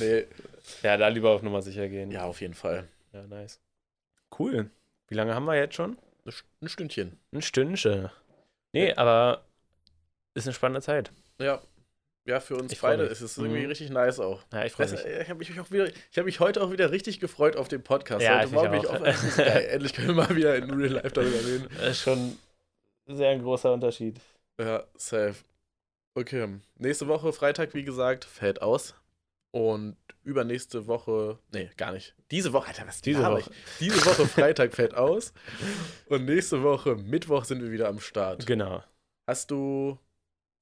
nee, ja, da lieber auf Nummer sicher gehen. ja, auf jeden Fall. Ja, nice. Cool. Wie lange haben wir jetzt schon? Ein St- Ein Stündchen. Ein Stündchen. Nee, aber ist eine spannende Zeit. Ja. Ja, für uns Ich beide ist es irgendwie Mhm. richtig nice auch. Ja, ich freue mich. äh, ich habe mich, hab mich heute auch wieder richtig gefreut auf den Podcast. Ja, heute Morgen bin ich auch. geil. Endlich können wir mal wieder in Real Life darüber reden. Das ist schon sehr ein großer Unterschied. Ja, safe. Okay. Nächste Woche, Freitag, wie gesagt, fällt aus. Und übernächste Woche, nee, gar nicht. Diese Woche, Alter, was Diese Woche. Ich? Diese Woche, Freitag, fällt aus. Und nächste Woche, Mittwoch, sind wir wieder am Start. Genau. Hast du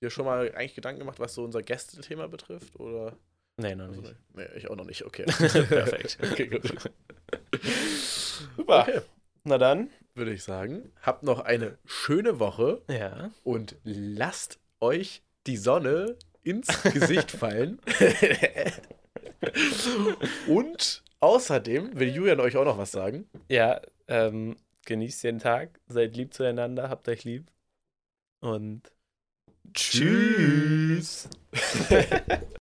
dir schon mal eigentlich Gedanken gemacht, was so unser Gästethema betrifft? Oder? Nee, noch Also, nicht. nee, ich auch noch nicht, okay. Perfekt. okay, gut. Super. Okay, Na dann. würde ich sagen, habt noch eine schöne Woche Ja. und lasst euch die Sonne ins Gesicht fallen. und außerdem will Julian euch auch noch was sagen. Ja, ähm, genießt den Tag, seid lieb zueinander, habt euch lieb. Und Tschüss.